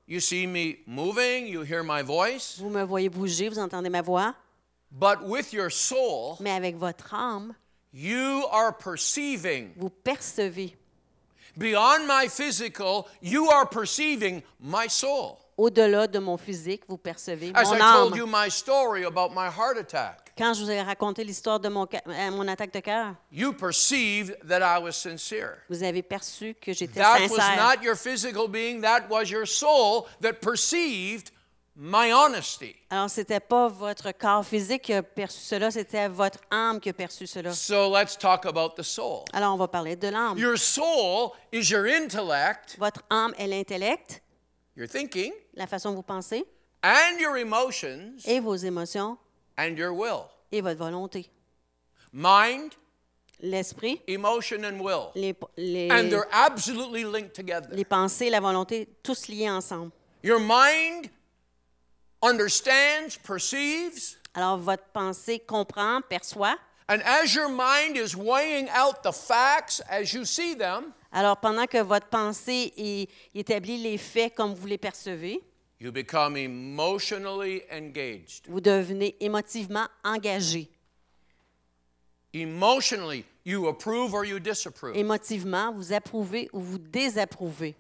You see me moving, you hear my voice, Vous me voyez bouger, vous entendez ma voix. but with your soul, Mais avec votre âme, you are perceiving. vous percevez. Beyond my physical, you are perceiving my soul. Au-delà de mon physique, vous percevez As mon I told you my story about my heart attack, Quand je vous ai raconté l'histoire de mon, ca- euh, mon attaque de cœur, you perceived that I was sincere. vous avez perçu que j'étais That was sincère. not your physical being, that was your soul that perceived my honesty. Alors, c'était pas votre corps physique qui a perçu cela, c'était votre âme qui a perçu cela. So let's talk about the soul. Alors, on va parler de l'âme. Your soul is your intellect, Votre âme est l'intellect, your thinking, la façon dont vous pensez, and your emotions et vos émotions and your will. et votre volonté. Mind, L'esprit, emotion, and will. les, les, And they're absolutely linked together. les pensées, la volonté, tous liés ensemble. Your mind understands, perceives, Alors, votre pensée comprend, perçoit. and as your mind is weighing out the facts as you see them, Alors, pendant que votre pensée y- y établit les faits comme vous les percevez, you become emotionally engaged. vous devenez émotivement engagé. Emotionally, you approve or you disapprove. Émotivement, vous approuvez ou vous désapprouvez.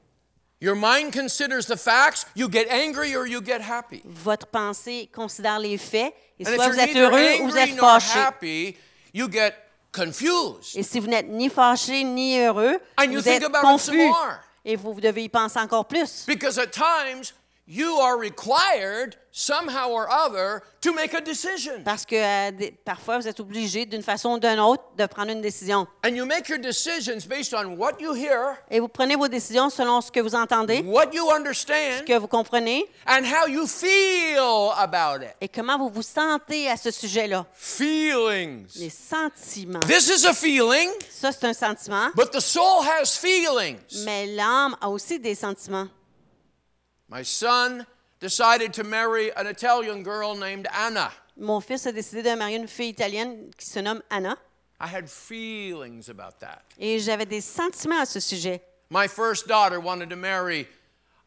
Your mind considers the facts, you get angry or you get happy. Votre pensée considère les faits et And soit vous êtes heureux ou vous êtes fâché. happy, you get confused. Et si vous n'êtes ni fâché ni heureux, And you vous think êtes about it some confus. more. Et vous devez y penser encore plus. Because at times, you are required somehow or other to make a decision. Parce que euh, parfois, vous êtes obligé, d'une façon ou d'une autre, de prendre une décision. And you make your decisions based on what you hear, Et vous prenez vos décisions selon ce que vous entendez, what you ce understand, que vous comprenez and how you feel about it. et comment vous vous sentez à ce sujet-là. Feelings. Les sentiments. This is a feeling, Ça, c'est un sentiment, but the soul has feelings. mais l'âme a aussi des sentiments. My son decided to marry an Italian girl named Anna. Mon fils a décidé de marier une fille italienne qui se nomme Anna. I had feelings about that. Et j'avais des sentiments à ce sujet. My first daughter wanted to marry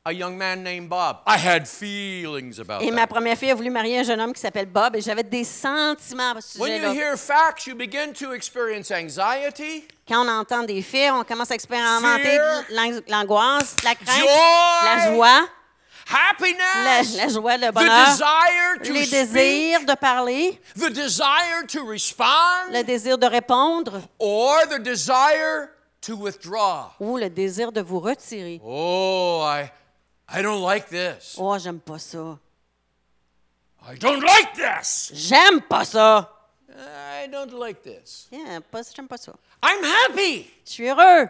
a young man named Bob. I had feelings about Et ma that. première fille a voulu marier un jeune homme qui s'appelle Bob et j'avais des sentiments à ce When you sujet-là. hear facts, you begin to experience anxiety, Quand on entend des faits, on commence à expérimenter Fear. l'ang- l'angoisse, la crainte, la joie, happiness, la joie, le bonheur, to les speak, désirs de parler, the desire to respond, le désir de répondre or the desire to withdraw. ou le désir de vous retirer. Oh, I, I don't like this. Oh, j'aime pas ça. I don't like this. J'aime pas ça. I don't like this. Yeah, pas, j'aime pas ça. I'm happy. Je suis heureux.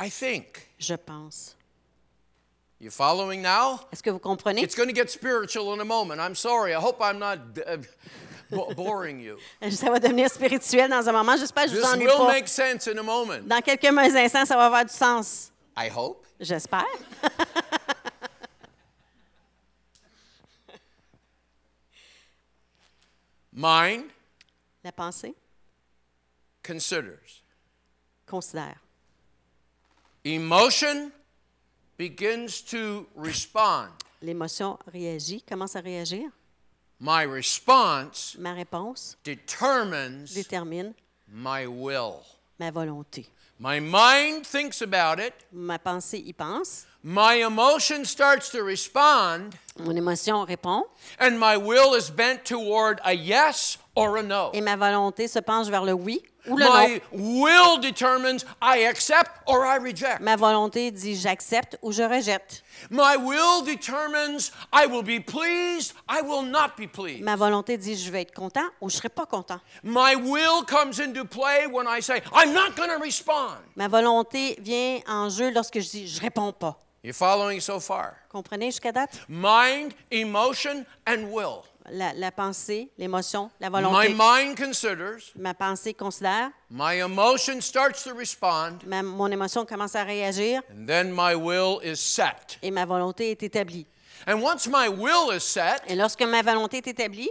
I think. Je pense. You following now? Est-ce que vous comprenez? It's going to get spiritual in a moment. I'm sorry. I hope I'm not uh, bo- boring you. Ça va devenir spirituel dans un moment. J'espère que je vous This ennuie will pas. make sense in a moment. Dans quelques instants, ça va avoir du sens. I hope. J'espère. Mind La pensée considers. considère. Emotion begins to respond. L'émotion réagit, commence à réagir. My response Ma réponse determines détermine my will. ma volonté. My mind thinks about it. Ma pensée y pense. My emotion starts to respond, Mon émotion répond. and my will is bent toward a yes or a no. Et ma volonté se penche vers le oui ou le My non. will determines I accept or I reject. Ma volonté dit j'accepte ou je rejette. My will determines I will be pleased, I will not be pleased. Ma volonté dit je vais être content ou je ne serai pas content. My will comes into play when I say I'm not going to respond. Ma volonté vient en jeu lorsque je dis je réponds pas. You following so far? Comprenez jusqu'à date? Mind, emotion, and will. La, la pensée, l'émotion, la My volonté. mind considers, Ma pensée considère, my emotion starts to respond, ma- mon émotion commence à réagir and then my will is set. et ma volonté est établie. And once my will is set, Et lorsque ma volonté est établie,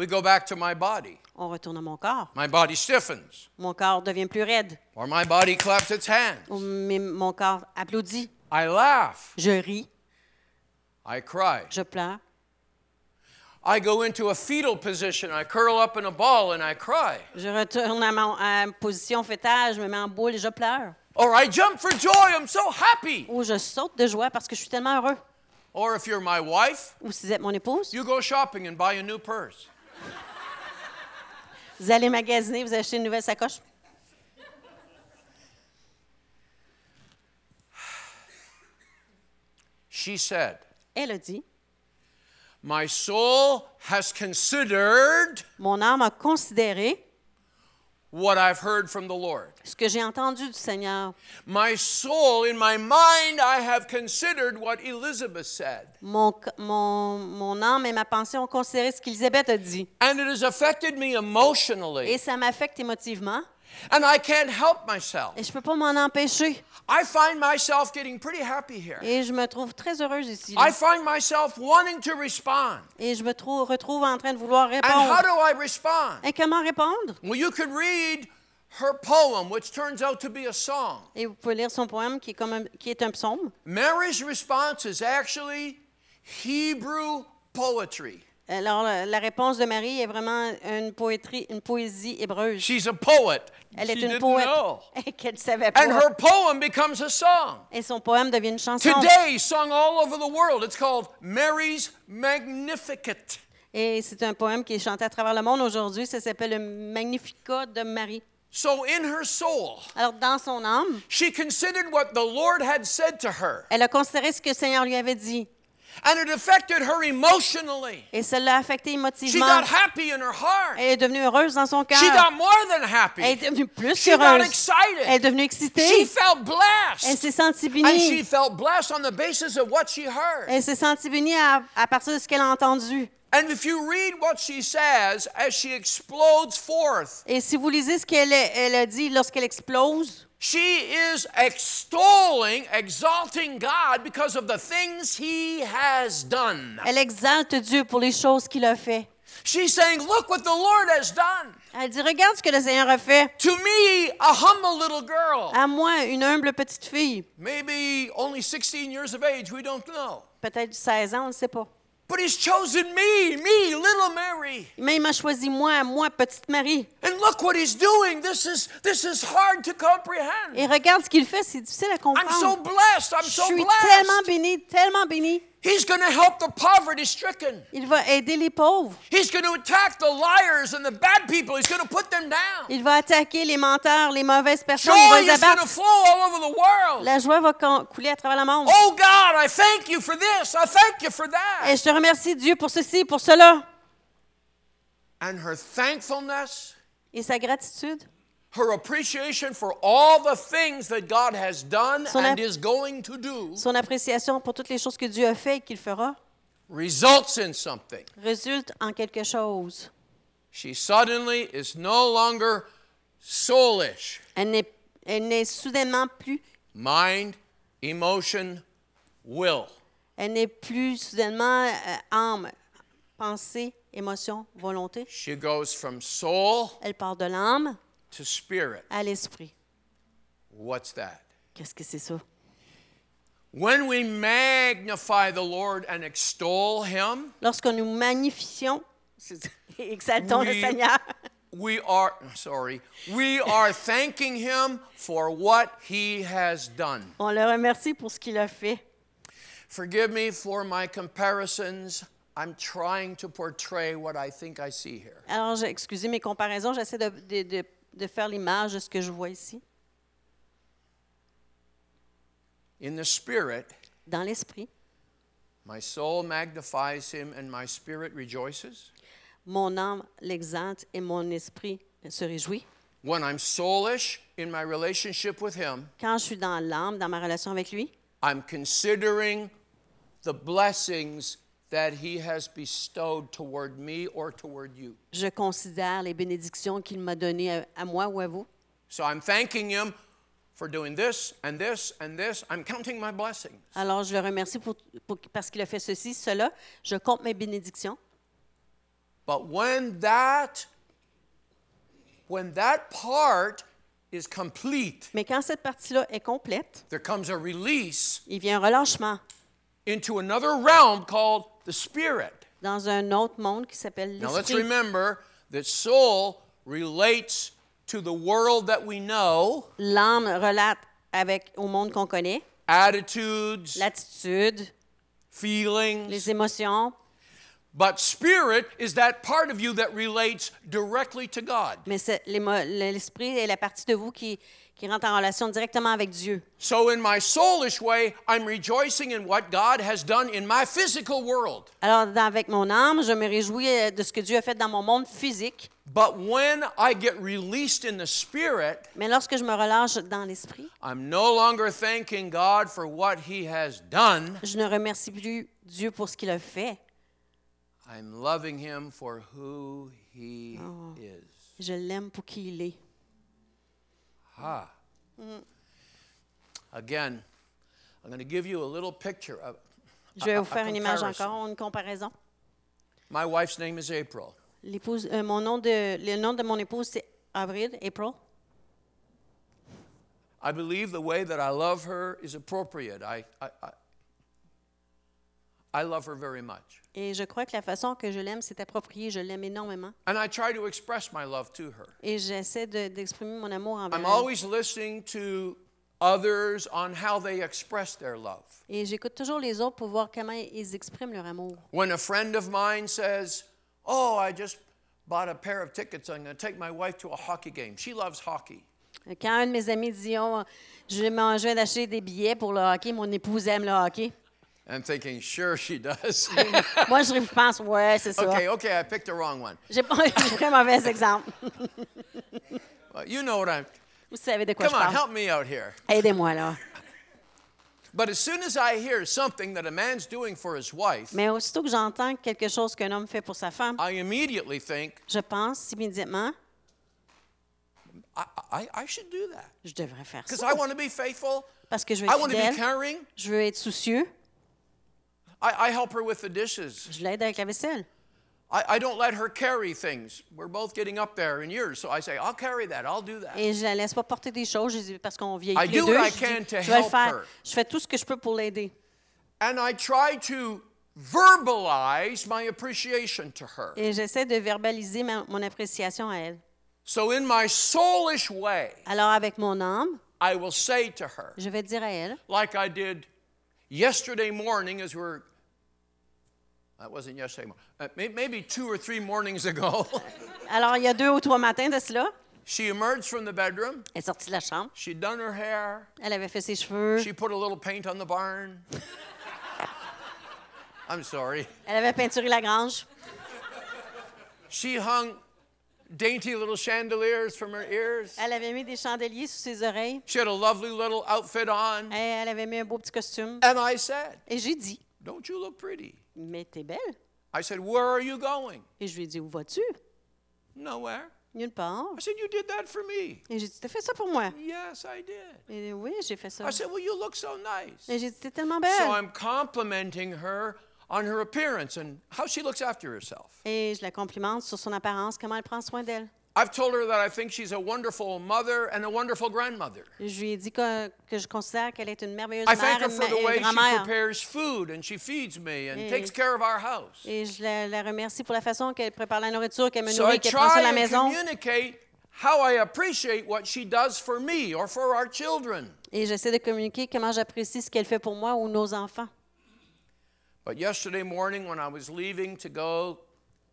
we go back to my body. on retourne à mon corps. My body stiffens, Mon corps devient plus raide. or my body claps its hands. Ou mon corps applaudit. I laugh, Je ris, I cry. je pleure. I go into a fetal position, I curl up in a ball and I cry. Je retourne à, mon, à ma position fétale, je me mets en boule et je pleure. Or I jump for joy, I'm so happy. Ou je saute de joie parce que je suis tellement heureux. Or if you're my wife, Ou si vous êtes mon épouse, you go shopping and buy a new purse. Vous allez magasiner, vous achetez une nouvelle sacoche? She said, Elle a dit, My soul has considered mon âme a considéré what I've heard from the Lord. ce que j'ai entendu du Seigneur. My soul, in my mind, I have considered what Elizabeth said. Mon, mon, mon âme et ma pensée ont considéré ce qu'Élisabeth a dit. And it has affected me emotionally. Et ça m'affecte émotivement. And I can't help myself. Et je peux pas m'en empêcher. I find myself getting pretty happy here. Et je me trouve très heureuse ici. là. I find myself wanting to respond. Et je me trou- retrouve en train de vouloir And how répondre. do I respond? Et comment répondre? Well, you could read her poem, which turns out to be a song. Et vous pouvez lire son poème qui est, comme un, qui est un psaume. Mary's response is actually Hebrew poetry. Alors, la, réponse de Marie est vraiment une, poétrie, une poésie hébreuse. She's a poet. Elle She est une didn't poète qu'elle savait pas. And her poem becomes a song. Et son poème devient une chanson. Today, sung all over the world, it's called Mary's Magnificat. Et c'est un poème qui est chanté à travers le monde aujourd'hui. Ça s'appelle le Magnificat de Marie. So, in her soul, Alors, dans son âme, she considered what the Lord had said to her, elle a considéré ce que le Seigneur lui avait dit. And it affected her emotionally. Et ça l'a affectée She émotivement. got happy in her heart. Elle est devenue heureuse dans son cœur. She got more than Elle est happy. devenue plus She got heureuse. excited. Elle est devenue She excitée. felt Elle blessed. s'est sentie And she bénie. felt blessed on the basis of what she heard. Elle s'est sentie bénie à, à partir de ce qu'elle a entendu. And if you read what she says as she explodes forth, Et si vous lisez ce qu'elle a- elle a dit lorsqu'elle explose, she is extolling, exalting God because of the things he has done. elle exalte Dieu pour les choses qu'il a fait. She's saying, Look what the Lord has done. Elle dit, regarde ce que le Seigneur a fait. To me, a humble little girl, À moi, une humble petite fille, maybe only 16 years of age, we don't know. peut-être 16 ans, on ne sait pas. But He's chosen me, me, little Mary. Mais il m'a choisi moi, moi, petite Marie. And look what He's doing. This is, this is hard to comprehend. Et regarde ce qu'il fait, c'est difficile à I'm comprendre. so blessed. I'm Je so suis tellement bénie, tellement bénie. He's going to help the poverty stricken. Il va aider les pauvres. He's going to attack the liars and the bad people. He's going to put them down. Il va attaquer les menteurs, les mauvaises personnes. Joy Il va les is going to abattre. flow all over the world. La joie va couler à travers le monde. Oh God, I thank you for this. I thank you for that. Et je te remercie, Dieu, pour ceci, pour cela. And her thankfulness, Et sa gratitude, her appreciation for all the things that God has done Son and ap- is going to do son appréciation pour toutes les choses que Dieu a fait et qu'il fera, results in something. résulte en quelque chose. She suddenly is no longer soulish. Elle n'est, elle n'est soudainement plus, Mind, emotion, will. elle n'est plus soudainement euh, âme, pensée, émotion, volonté. She goes from soul Elle part de l'âme to spirit. à l'esprit. What's that? Qu'est-ce que c'est ça? When we magnify the Lord and extol Him, Lorsque nous magnifions, exaltons le. Seigneur, we are, sorry, we are thanking Him for what He has done. on le remercie pour ce qu'il a fait. Forgive me for my comparisons. I'm trying to portray what I think I see here. Alors, excusez mes comparaisons, j'essaie de, de- de- de faire l'image de ce que je vois ici. In the Spirit, Dans l'esprit, my soul magnifies Him and my spirit rejoices. mon âme l'exalte et mon esprit se réjouit. When I'm soulish in my relationship with Him, Quand je suis dans l'âme, dans ma relation avec lui, I'm considering the blessings that He has bestowed toward me or toward you. je considère les bénédictions qu'il m'a données à, à moi ou à vous. So I'm thanking Him for doing this and this and this. I'm counting my blessings. Alors, je le remercie pour, pour- parce qu'il a fait ceci, cela. Je compte mes bénédictions. But when that when that part is complete, Mais quand cette partie-là est complète, there comes a release il vient un relâchement into another realm called the spirit. dans un autre monde qui s'appelle Now let's l'esprit. remember that soul relates to the world that we know, L'âme relate avec au monde qu'on connaît, attitudes, l'attitude, feelings. les émotions, But spirit is that part of you that relates directly to God. mais l'esprit est la partie de vous qui, qui rentre en relation directement avec Dieu. So in my soulish way, I'm rejoicing in what God has done in my physical world. Alors, dans- avec mon âme, je me réjouis euh, de ce que Dieu a fait dans mon monde physique, But when I get released in the spirit, mais lorsque je me relâche dans l'esprit, I'm no longer thanking God for what he has done. je ne remercie plus Dieu pour ce qu'il a fait. I'm loving him for who he is. Je l'aime pour qui il est. Ha. Mm-hmm. Again, I'm going to give you a little picture of Je vais a- vous faire une image comparison. encore, une comparaison. My wife's name is April. L'épouse, euh, mon nom de, le nom de mon épouse, c'est Avril, April. I believe the way that I love her is appropriate. I, I, I, I love her very much. Et je crois que la façon que je l'aime, c'est approprié. Je l'aime énormément. And I try to express my love to her. Et j'essaie de- d'exprimer mon amour envers I'm elle. always listening to others on how they express their love. Et j'écoute toujours les autres pour voir comment ils expriment leur amour. When a friend of mine says, Oh, I just bought a pair of tickets, I'm going to take my wife to a hockey game. She loves hockey. Quand un de mes amis dit oh, je vais manger d'acheter des billets pour le hockey, mon épouse aime le hockey. I'm thinking, Sure, she does. Moi, je pense, ouais, c'est ça. okay, okay, I picked the wrong one. J'ai pris un mauvais exemple. Well, you know what I'm. Vous savez de quoi Come je on, parle. help me out here. Aidez-moi là. But as soon as I hear something that a man's doing for his wife, Mais aussitôt que j'entends quelque chose qu'un homme fait pour sa femme, I immediately think, je pense immédiatement, I, I, I should do that. je devrais faire Because ça. I want to be faithful. Parce que je veux I être want to be fidèle, caring. je veux être soucieux, I, I help her with the dishes. je l'aide avec la vaisselle. I, I don't let her carry things. We're both getting up there in years, so I say, I'll carry that, I'll do that. Et je la laisse pas porter des choses je dis, parce qu'on vieillit I les do deux. what I Je, dis, can to je vais le help faire. her. Je fais tout ce que je peux pour l'aider. And I try to verbalize my appreciation to her. Et j'essaie de verbaliser ma- mon appréciation à elle. So, in my soulish way, Alors, avec mon âme, I will say to her, je vais dire à elle, like I did yesterday morning as we we're. That wasn't yesterday morning. Uh, maybe two or three mornings ago. alors il y a deux ou trois matins de cela, she emerged from the bedroom. elle est sortie de la chambre, She'd done her hair. elle avait fait ses cheveux, She put a little paint on the barn. I'm sorry. elle avait peinturé la grange, She hung dainty little chandeliers from her ears. elle avait mis des chandeliers sous ses oreilles, She had a lovely little outfit on. et elle avait mis un beau petit costume. And I said, Et j'ai dit, Don't you look pretty? mais t'es belle. I said, Where are you going? Et je lui ai dit, où vas-tu? Nowhere. Nulle part. I said, You did that for me. Et j'ai dit, t'as fait ça pour moi? Yes, I did. Et oui, j'ai fait ça. I said, Well, you look so nice. Et j'ai dit, t'es tellement belle. So. I'm complimenting her on her appearance and how she looks after herself. Et je la complimente sur son apparence, comment elle prend soin d'elle. I've told her that I think she's a wonderful mother and a wonderful grandmother. Je lui ai dit que, que je considère qu'elle est une merveilleuse I mère thank her for the et way une she grand-mère. prepares food and she feeds me and Mm. takes care of our house. Et je la, la remercie pour la façon qu'elle prépare la nourriture, qu'elle me So I nourrit, qu'elle prend soin de try la and maison. communicate how I appreciate what she does for me or for our children. Et j'essaie de communiquer comment j'apprécie ce qu'elle fait pour moi ou nos enfants. But yesterday morning, when I was leaving to go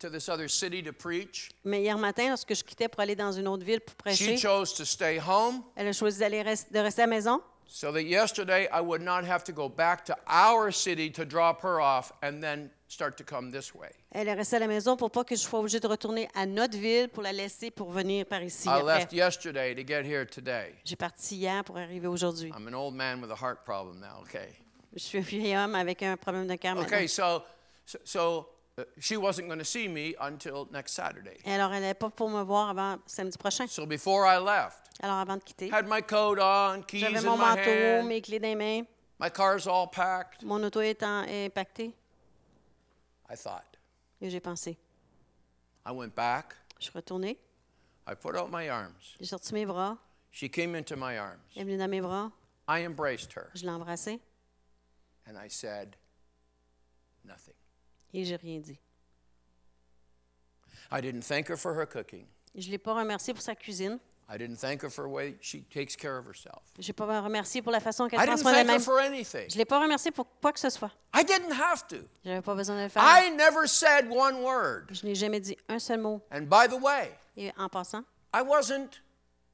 to this other city to preach, Mais hier matin, lorsque je quittais pour aller dans une autre ville pour she prêcher, chose to stay home elle a choisi d'aller res- de rester à la maison so that yesterday I would not have to go back to our city to drop her off and then start to come this way. Elle est restée à la maison pour pas que je sois obligée de retourner à notre ville pour la laisser pour venir par ici. I après. left yesterday to get here today. J'ai parti hier pour arriver aujourd'hui. I'm an old man with a heart problem now, okay? Je suis un vieil homme avec un problème de cœur maintenant. Okay, so so, so uh, she wasn't going to see me until next Saturday. Et alors, elle n'est pas pour me voir avant samedi prochain. So before I left, Alors, avant de quitter, had my coat on, keys j'avais in mon my manteau, hand, mes clés dans les mains, my car's all packed. mon auto est, en- est pactée. I thought. Et j'ai pensé. I went back. Je suis retournée, I put out my arms. j'ai sorti mes bras, She came into my arms. elle est venue dans mes bras, I embraced her je l'ai embrassée and I said nothing. et j'ai rien dit. I didn't thank her for her cooking. Je ne l'ai pas remercié pour sa cuisine. I didn't thank her for the way she takes care of herself. Je ne l'ai pas remercié pour la façon qu'elle I prend didn't soin thank her d'elle-même. for anything. Je ne l'ai pas remercié pour quoi que ce soit. I didn't have to. Pas besoin de le faire. I never said one word. Je n'ai jamais dit un seul mot. And by the way, Et en passant, I wasn't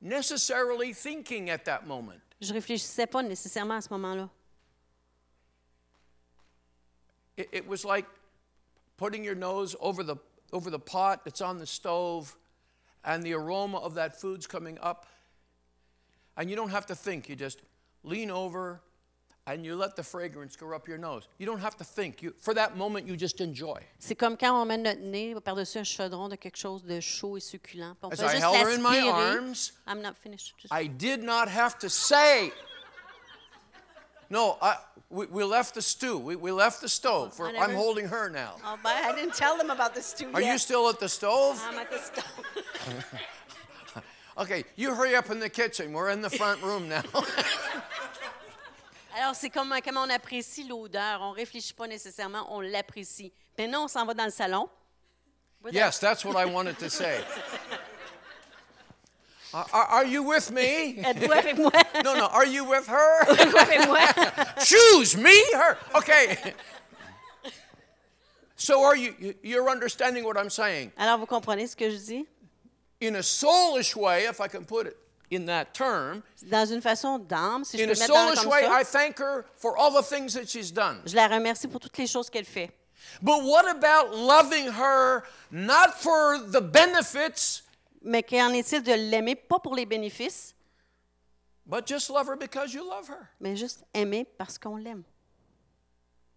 necessarily thinking at that moment. je ne réfléchissais pas nécessairement à ce moment-là. It, it was like putting your nose over the, over the pot that's on the stove and the aroma of that food's coming up. And you don't have to think. You just lean over and you let the fragrance go up your nose. You don't have to think. You, for that moment, you just enjoy. C'est comme quand on met notre nez par-dessus un chaudron de quelque chose de chaud et succulent. On As peut I juste held her in my arms, I'm not finished. Just- I did not have to say. No, I, we, we left the stew. We, we left the stove. Oh, I I'm holding her now. Oh, but I didn't tell them about the stew Are yet. you still at the stove? I'm at the stove. Okay, you hurry up in the kitchen. We're in the front room now. Alors, c'est comme euh, comment on apprécie l'odeur. On ne réfléchit pas nécessairement, on l'apprécie. Maintenant, on s'en va dans le salon. yes, that's what I wanted to say. Are, are- are you with me? Êtes-vous avec moi? No, no. Are you with her? Êtes-vous avec moi? Choose me, her. Okay. So are you? you- You're understanding what I'm saying? Alors, vous comprenez ce que je dis? In a soulish way, if I can put it in that term, Dans une façon d'âme, si je in peux a le mettre dans soulish comme way, ça. I thank her for all the things that she's done. Je la remercie pour toutes les choses qu'elle fait. But what about loving her not for the benefits, Mais qu'en est-il de l'aimer, pas pour les bénéfices, but just love her because you love her? mais juste aimer parce qu'on l'aime?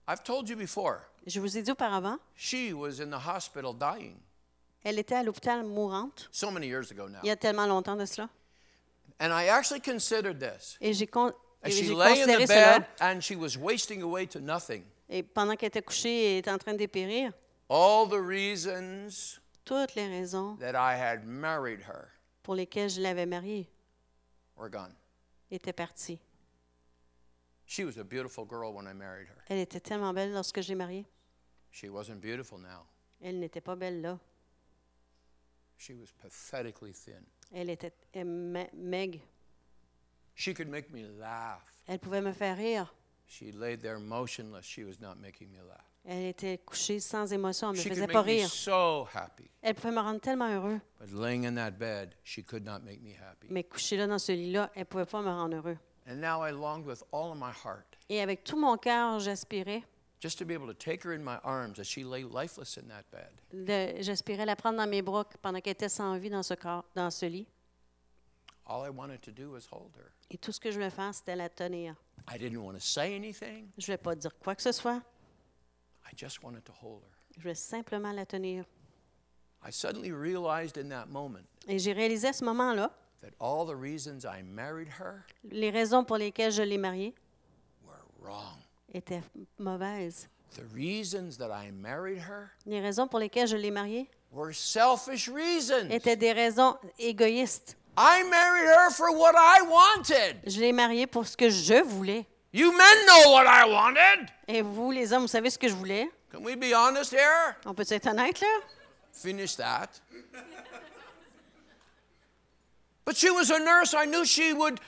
I've told you before, Je vous ai dit auparavant, she was in the hospital dying elle était à l'hôpital mourante so many years ago now. il y a tellement longtemps de cela. And I actually considered this. Et j'ai con- et As she j'ai lay in considéré the cela. bed and she was wasting away to nothing. Et pendant qu'elle était couchée et était en train de dépérir, all the reasons toutes les raisons that I had married her pour lesquelles je l'avais mariée were gone. étaient parties. She was a beautiful girl when I married her. Elle était tellement belle lorsque je l'ai mariée. She wasn't beautiful now. Elle n'était pas belle là. She was pathetically thin. Elle était ma- maigre. She could make me laugh. Elle pouvait me faire rire. She laid there motionless. She was not making me laugh. Elle était couchée sans émotion. Elle ne me faisait pas rire. so happy. Elle pouvait me rendre tellement heureux. But laying in that bed, she could not make me happy. Mais couchée là dans ce lit-là, elle ne pouvait pas me rendre heureux. And now I longed with all of my heart Et avec tout mon cœur, j'aspirais. just to be able to take her in my arms as she lay lifeless in that bed. de- J'aspirais la prendre dans mes bras pendant qu'elle était sans vie dans ce corps, dans ce lit. All I wanted to do was hold her. Et tout ce que je voulais faire, c'était la tenir. I didn't want to say anything. Je ne voulais pas dire quoi que ce soit. I just wanted to hold her. Je voulais simplement la tenir. I suddenly realized in that moment Et j'ai réalisé à ce moment-là, that all the reasons I married her les raisons pour lesquelles je l'ai mariée were wrong. étaient mauvaises. The reasons that I married her Les raisons pour lesquelles je l'ai mariée were selfish reasons. étaient des raisons égoïstes. I married her for what I wanted. Je l'ai mariée pour ce que je voulais. You men know what I wanted. Et vous, les hommes, vous savez ce que je voulais? Can we be honest here? On peut être honnête, là? Finish that. But she was a nurse. I knew she would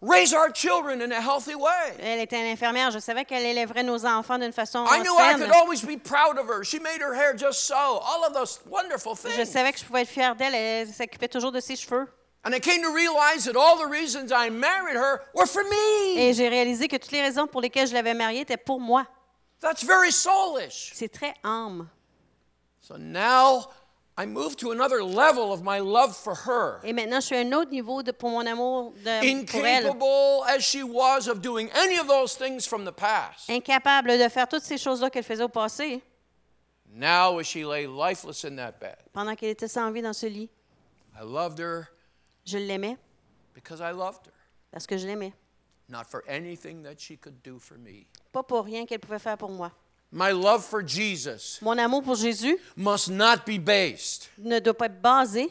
raise our children in a healthy way. Elle était une infirmière. Je savais qu'elle élèverait nos enfants d'une façon I knew I saine. could always be proud of her. She made her hair just so. All of those wonderful Je things. savais que je pouvais être fière d'elle. Elle s'occupait toujours de ses cheveux. And I came to realize that all the reasons I married her were for me. Et j'ai réalisé que toutes les raisons pour lesquelles je l'avais mariée étaient pour moi. That's very soulish. C'est très âme. So now I move to another level of my love for her. Et maintenant, je suis à un autre niveau de, pour mon amour de, pour elle. Incapable as she was of doing any of those things from the past. Incapable de faire toutes ces choses-là qu'elle faisait au passé, Now, as she lay lifeless in that bed, pendant qu'elle était sans vie dans ce lit. I loved her Je l'aimais because I loved her, parce que je l'aimais. not for anything that she could do for me. Pas pour rien qu'elle pouvait faire pour moi. My love for Jesus Mon amour pour Jésus must not be based ne doit pas être basé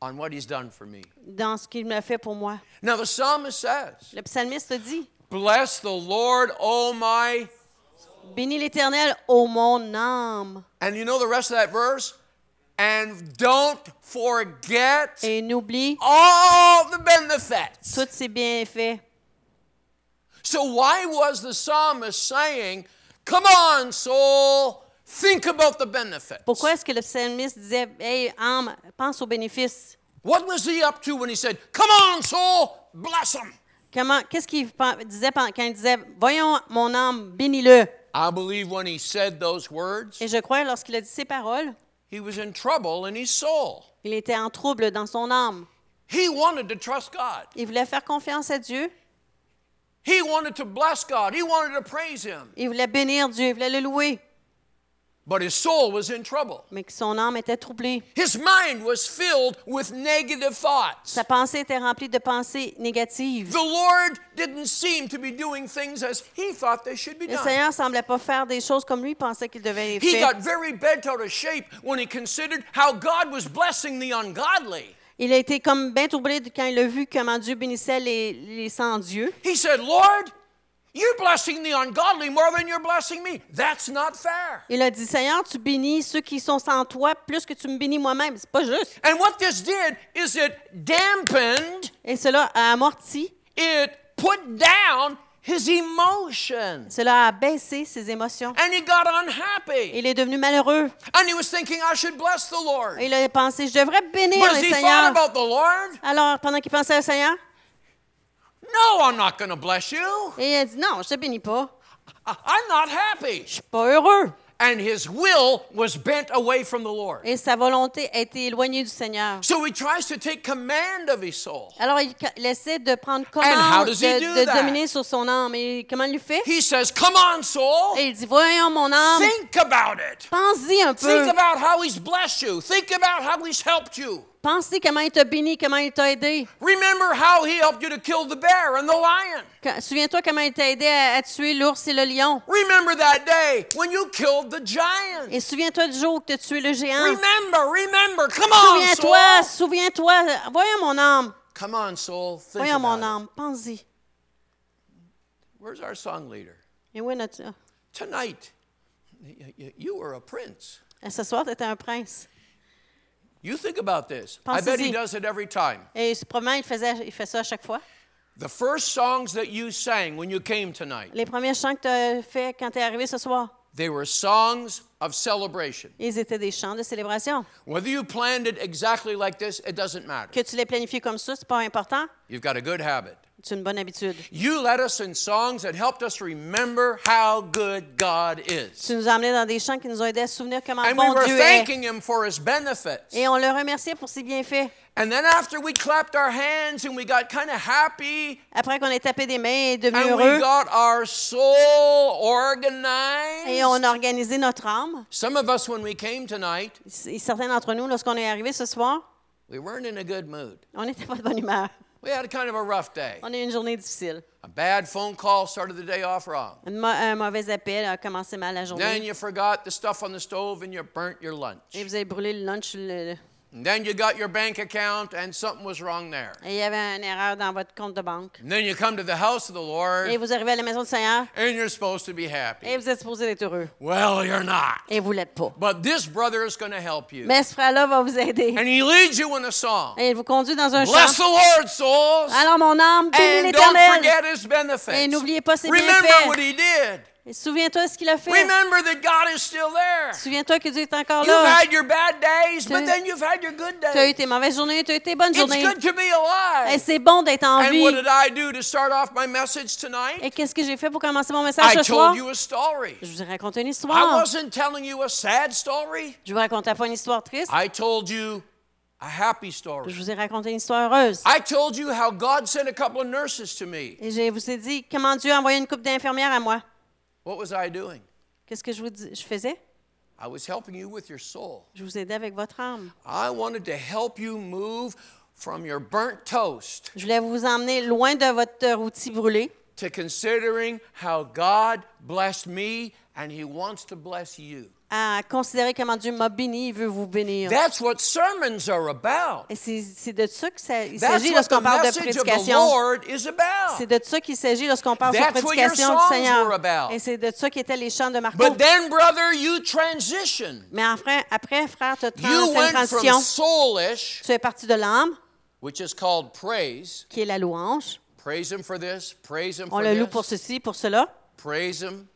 on what he's done for me. dans ce qu'il m'a fait pour moi. Now, the psalmist says, Le psalmiste dit Bless the Lord, O my. Bénis l'Éternel, ô mon âme, And you know the rest of that verse? And don't forget et n'oublie all the benefits. tous ses bienfaits. So, why was the psalmist saying, Come on, soul, think about the benefits? Pourquoi est-ce que le psalmiste disait Hey, âme, pense aux bénéfices What was he up to when he said, Come on, soul, bless him? Comment, qu'est-ce qu'il disait quand il disait Voyons mon âme, bénis-le I believe when he said those words, Et je crois, lorsqu'il a dit ces paroles, he was in trouble in his soul. il était en trouble dans son âme. He wanted to trust God. Il voulait faire confiance à Dieu, He wanted to bless God. He wanted to praise him. il voulait bénir Dieu, il voulait le louer, But his soul was in trouble. mais que son âme était troublée. His mind was filled with negative thoughts. Sa pensée était remplie de pensées négatives. The Lord didn't seem to be doing things as he thought they should be done. Le. Seigneur semblait pas faire des choses comme lui pensait qu'il devait les faire. He got very bent out of shape when he considered how God was blessing the ungodly. Il a été comme bien troublé quand il a vu comment Dieu bénissait les, les sans-dieu. He said, Lord, you're blessing the ungodly more than you're blessing me. That's not fair. Il a dit, Seigneur, tu bénis ceux qui sont sans toi plus que tu me bénis moi-même. C'est pas juste. And what this did is it dampened, Et cela a amorti, it put down his emotions. cela a baissé ses émotions. And he got unhappy. Il est devenu malheureux. And he was thinking, I should bless the Lord. Il a pensé, je devrais bénir But le he thought Seigneur. about the Lord, Alors, pendant qu'il pensait au Seigneur, no, I'm not going to bless you. et il a dit, non, je te bénis pas. I- I'm not happy. Je suis pas heureux. And his will was bent away from the Lord. Et sa volonté a été éloignée du Seigneur. So he tries to take command of his soul. Alors, il, il essaie de prendre how commande, does he de, do de that? dominer sur son âme. Et comment il le fait? He says, Come on, soul. Et il dit, voyons mon âme, Think about it. pense-y un peu. Think about how he's blessed you. Think about how he's helped you. Pensez comment il t'a béni, comment il t'a aidé. Remember how he helped you to kill the bear and the lion. Souviens-toi comment il t'a aidé à, à tuer l'ours et le lion. Remember that day when you killed the giant. Et souviens-toi du jour où tu as tué le géant. Remember, remember. Come on, Souviens-toi, souviens-toi. Voyons mon âme. Come on, soul. Think Voyons mon âme. Pense-y. Where's our song leader? Et où est notre... Tonight, you were a prince. Ce soir, tu étais un prince. You think about this. I bet he does it every time. Et probablement, il, faisait, il fait ça à chaque fois. The first songs that you sang when you came tonight, Les premiers chants que tu as fait quand tu es arrivé ce soir, they were songs of celebration. ils étaient des chants de célébration. Whether you planned it exactly like this, it doesn't matter. Que tu les planifies comme ça, c'est pas important. You've got a good habit. C'est une bonne habitude. You led us in songs that helped us remember how good God is. Tu nous as amenés dans des chants qui nous ont aidés à se souvenir comment And we were Dieu est. thanking Him for His benefits. Et on le remerciait pour ses bienfaits. And then after we clapped our hands and we got kind of happy Après qu'on ait tapé des mains et devenu and we got our soul organized. et on a organisé notre âme, Some of us, when we came tonight, et certains d'entre nous, lorsqu'on est arrivé ce soir, we weren't in a good mood. on n'était pas de bonne humeur. We had kind of a rough day. On a eu une journée difficile. A bad phone call started the day off wrong. Un mauvais appel a commencé mal la journée. Then you forgot the stuff on the stove and you burnt your lunch. Et vous avez brûlé le lunch. le- And then you got your bank account and something was wrong there. et il y avait une erreur dans votre compte de banque. And then you come to the house of the Lord Et vous arrivez à la maison du Seigneur and you're supposed to be happy. et vous êtes supposé être heureux. Well, you're not. Et vous l'êtes pas. But this brother is going to help you. Mais ce frère-là va vous aider. And he leads you in a song. Et il vous conduit dans un Bless the. Lord, souls. Alors, mon âme, bénis And don't forget his benefits. Et n'oubliez pas ses Remember bienfaits. what he did. Et souviens-toi ce qu'il a fait. Remember that God is still there. Souviens-toi que Dieu est encore You've là. had your bad days, but Tu- then you've had your good Tu as eu days. tes mauvaises journées, tu as eu tes bonnes It's journées. good to be Et alive. c'est bon d'être en And vie. what did I do to start off my message tonight? Et qu'est-ce que j'ai fait pour commencer mon message I ce soir? told you a story. Je vous ai raconté une I histoire. wasn't telling you a sad story. Je vous racontais pas une histoire triste. I told you a happy Je story. vous ai raconté une histoire heureuse. I told you how God sent a couple of nurses to me. Et je vous ai dit comment Dieu a envoyé une couple d'infirmières à moi. What was I doing? Qu'est-ce que je vous dis, je faisais? I was helping you with your soul. Je vous aidais avec votre âme. I wanted to help you move from your burnt toast Je voulais vous emmener loin de votre euh, rôti brûlé to considering how God blessed me and He wants to bless you. À considérer comment Dieu m'a béni, il veut vous bénir. That's what sermons are about. Et c'est de ça qu'il s'agit lorsqu'on parle de prédication. C'est de ça qu'il s'agit lorsqu'on parle de prédication du Seigneur. Et c'est de ça qui étaient les chants de Marco. But then, brother, you transition. Mais après, après frère, tu as You une went transition. from soulish, Tu es parti de l'âme, which is called praise. qui est la louange. Praise Him for this. Praise Him On for le loue pour this. ceci, pour cela. Praise Him.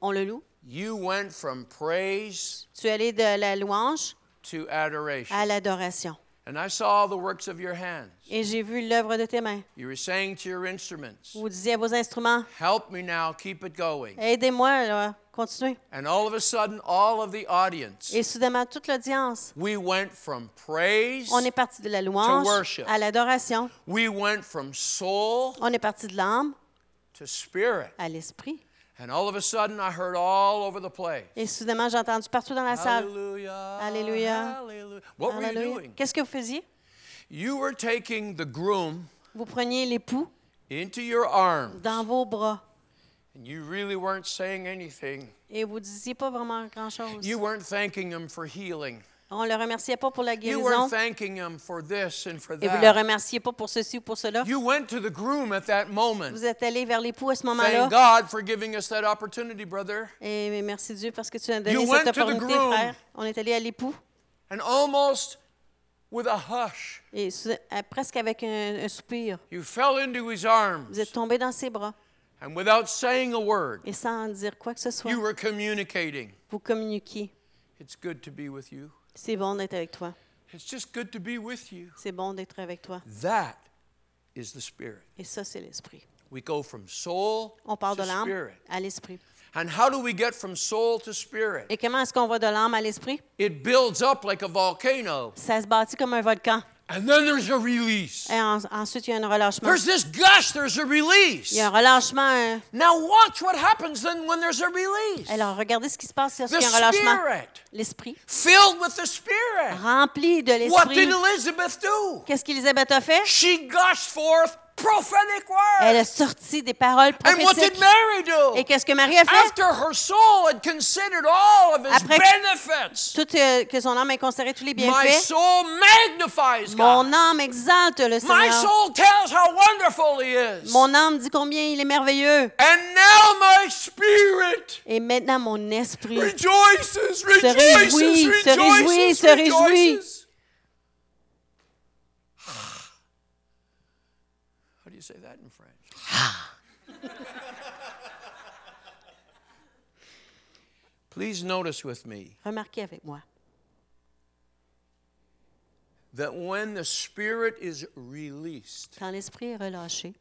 On le loue. You went from praise Tu es allé de la louange to adoration. à l'adoration. And I saw the works of your hands. Et j'ai vu l'œuvre de tes mains. You were saying to your instruments, Vous disiez à vos instruments, Help me now, keep it going. aidez-moi, continuez. And all of a sudden, all of the audience, Et soudainement, toute l'audience, we went from praise, on est parti de la louange worship. à l'adoration. we went from soul On est parti de l'âme to spirit. à l'esprit. And all of a sudden, I heard all over the place. Et soudainement, j'ai entendu partout dans la salle. Alléluia. Hallelujah. What were you doing? Qu'est-ce que vous faisiez? You were taking the groom Vous preniez l'époux into your arms, dans vos bras and you really weren't saying anything. et vous disiez pas vraiment grand-chose. You weren't thanking him for healing. On ne le remerciait pas pour la You guérison weren't thanking him for this and for et vous ne le that. remerciez pas pour ceci ou pour cela. You went to the groom at that moment. Vous êtes allé vers l'époux à ce moment-là. Thank God for giving us that opportunity, brother. Et merci Dieu parce que tu as donné You cette opportunité, groom. frère. On est allé à l'époux And almost with a hush, et à- presque avec un, un soupir, you fell into his arms. vous êtes tombé dans ses bras And without saying a word, et sans dire quoi que ce soit, you were communicating. vous communiquiez. It's good to be with you. C'est bon d'être avec toi. It's just good to be with you. C'est bon d'être avec toi. That is the Spirit. Et ça, c'est l'esprit. We go from soul On part to de l'âme à l'esprit. And how do we get from soul to spirit? Et comment est-ce qu'on va de l'âme à l'esprit? It builds up like a volcano. Ça se bâtit comme un volcan. And then there's a release. Et en- ensuite, il y a un relâchement. There's this gush, there's a release. Il y a un relâchement. Now watch what happens then when there's a release. Alors, regardez ce qui se passe lorsqu'il y a un relâchement. Spirit, L'esprit. filled with the Spirit. Rempli de l'esprit. What did. Elizabeth do? Qu'est-ce qu'Élisabeth a fait? She gushed forth prophetic Elle words. a sorti des paroles And what did prophétiques. Mary do? Et qu'est-ce que Marie a fait? After her soul had considered all of his Après- benefits, Tout euh, que son âme ait considéré tous les my bienfaits. soul magnifies Mon âme exalte le My Seigneur. soul tells how wonderful He is. Mon âme dit combien il est merveilleux. And now my spirit Et maintenant, mon esprit rejoices, rejoices, réjouit, se réjouit, rejoices, se réjouit. Say that in French? Please notice with me Remarquez avec moi that when the Spirit is released, quand l'esprit est relâché,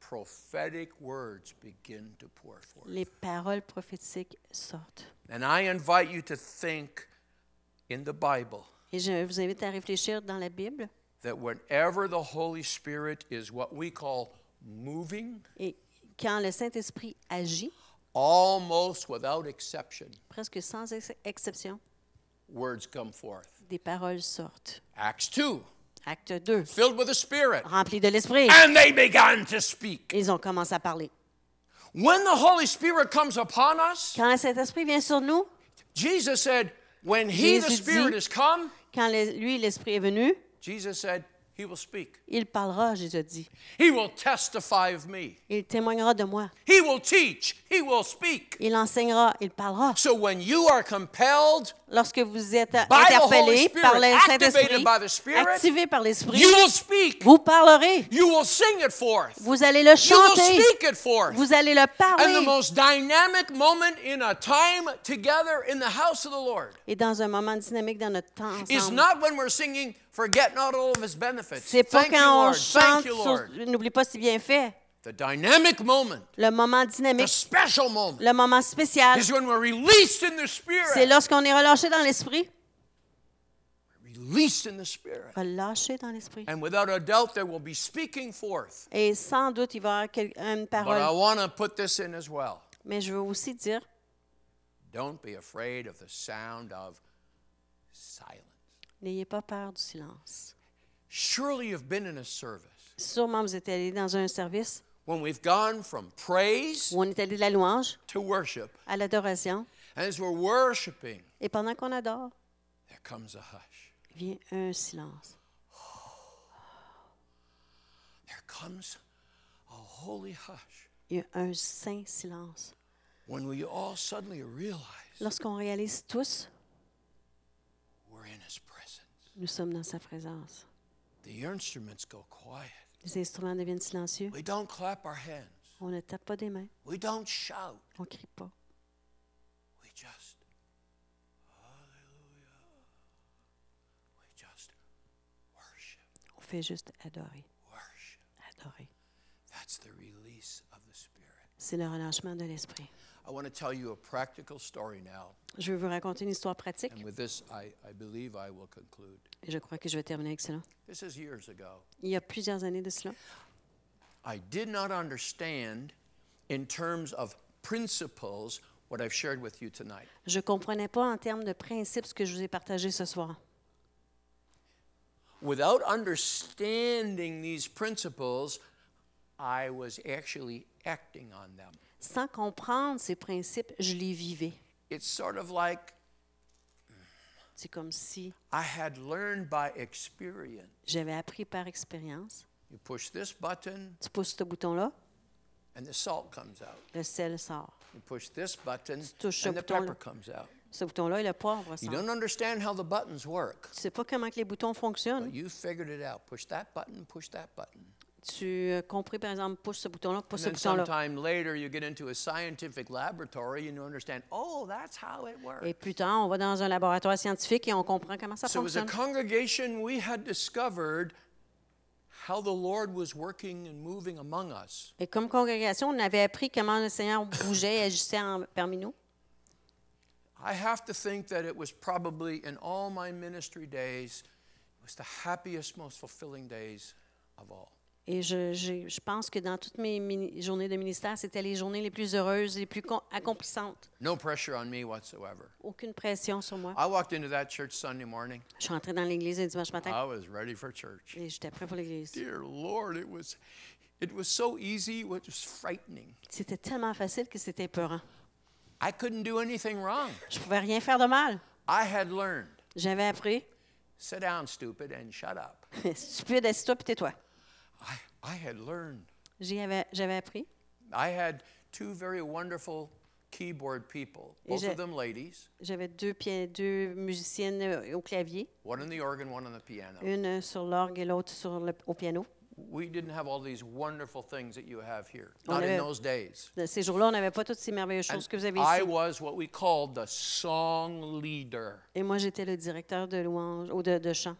prophetic words begin to pour forth. les paroles prophétiques sortent. And I invite you to think in the Bible Et je vous invite à réfléchir dans la Bible. That whenever the Holy Spirit is what we call moving, Et quand le Saint-Esprit agit, almost without exception, presque sans ex- exception, words come forth. des paroles sortent. Acts 2, Acte 2. filled with the Spirit, de l'Esprit. and they began to speak. Ils ont commencé à parler. When the Holy Spirit comes upon us, Quand le Saint-Esprit vient sur nous, Jesus said, when He, the Jésus Spirit, is come, quand le- lui, l'Esprit est venu, Jesus said, He will speak. il parlera, Jésus dit. He will testify of me. Il témoignera de moi. He will teach. He will speak. Il enseignera, il parlera. So when you are compelled, Lorsque vous êtes interpellé par le Saint-Esprit, activé par l'Esprit, you will speak. vous parlerez. You will sing it forth. Vous allez le You will chanter. speak it forth. Vous allez le And the parler. most dynamic moment in a time together in the house of the Lord Et dans un moment dynamique dans notre temps ensemble. C'est pas quand on chante. N'oublie pas si bien fait. The dynamic moment, Le moment the dynamique, special moment, le moment spécial, is when we're released in the c'est Spirit. lorsqu'on est relâché dans l'Esprit. Released in the Spirit. Relâché dans l'Esprit. And without a doubt, there will be speaking forth. Et sans doute, il va y avoir une But I parole. want to put this in as well. Mais je veux aussi dire, Don't be afraid of the sound of silence. n'ayez pas peur du silence. Surely you've been in a service Sûrement, vous êtes allé dans un service when we've gone from praise où on est allé de la louange to worship. à l'adoration. And as we're worshiping, Et pendant qu'on adore, there comes a hush. vient un silence. There comes a holy hush Il y a un saint silence. when we all suddenly realize Lorsqu'on réalise tous, we're in His presence. nous sommes dans sa présence. The instruments go quiet. Les instruments deviennent silencieux. We don't clap our hands. On ne tape pas des mains. We don't shout. On ne crie pas. We just, hallelujah. We just worship, On fait juste adorer. worship. Adorer. That's the release of the Spirit. C'est le relâchement de l'esprit. I want to tell you a practical story now. Je vais vous raconter une histoire pratique And with this, I, I believe I will conclude. et je crois que je vais terminer avec cela. This is years ago. Il y a plusieurs années de cela, I did not understand, in terms of principles, what I've shared with you tonight. je ne comprenais pas en termes de principes ce que je vous ai partagé ce soir. Without understanding these principles, I was actually acting on them. Sans comprendre ces principes, je les vivais. It's sort of like C'est comme si I had learned by experience. j'avais appris par expérience. You push this button, Tu pousses ce bouton-là, and the salt comes out. le sel sort. You push this button, touches ce and the bouton-là. pepper comes out. Ce bouton-là et le poivre You sortent. don't understand how the buttons work, Tu sais pas comment que les boutons but fonctionnent. you figured it out. Push that button, push that button. Tu compris, par exemple, pousse ce bouton-là, pousse ce bouton-là. sometime later, you get into a scientific laboratory and you understand, oh, that's how it works. Et plus tard, on va dans un laboratoire scientifique et on comprend comment ça So, fonctionne. congregation, we had discovered how the Lord was working and moving among us. Et comme congrégation, on avait appris comment le Seigneur bougeait et agissait parmi nous. I have to think that it was probably in all my ministry days was the happiest, most fulfilling days of all. Et je, pense que dans toutes mes mini- journées de ministère, c'était les journées les plus heureuses, les plus accomplissantes. No pressure on me whatsoever. Aucune pression sur moi. I walked into that church Sunday morning. Je suis entrée dans l'église un dimanche matin I was ready for church. et j'étais prêt pour l'église. Dear Lord, it was it was so easy, it was frightening. C'était tellement facile que c'était épeurant. I couldn't do anything wrong. Je pouvais rien faire de mal. I had learned. J'avais appris. Sit down, stupid, and shut up. Stupide, assis-toi puis tais-toi. J'avais appris. I had two very wonderful keyboard people, Et both j'ai- of them ladies, J'avais deux, deux musiciennes euh, au clavier, one on the organ, one on the piano. une sur l'orgue et l'autre sur le, au piano. We didn't have all these wonderful things that you have here, On not in those days. Ces jours-là, on n'avait pas toutes ces merveilleuses And choses que vous avez I ici. was what we called the song leader. Et moi, j'étais le directeur de louange ou de, de chant.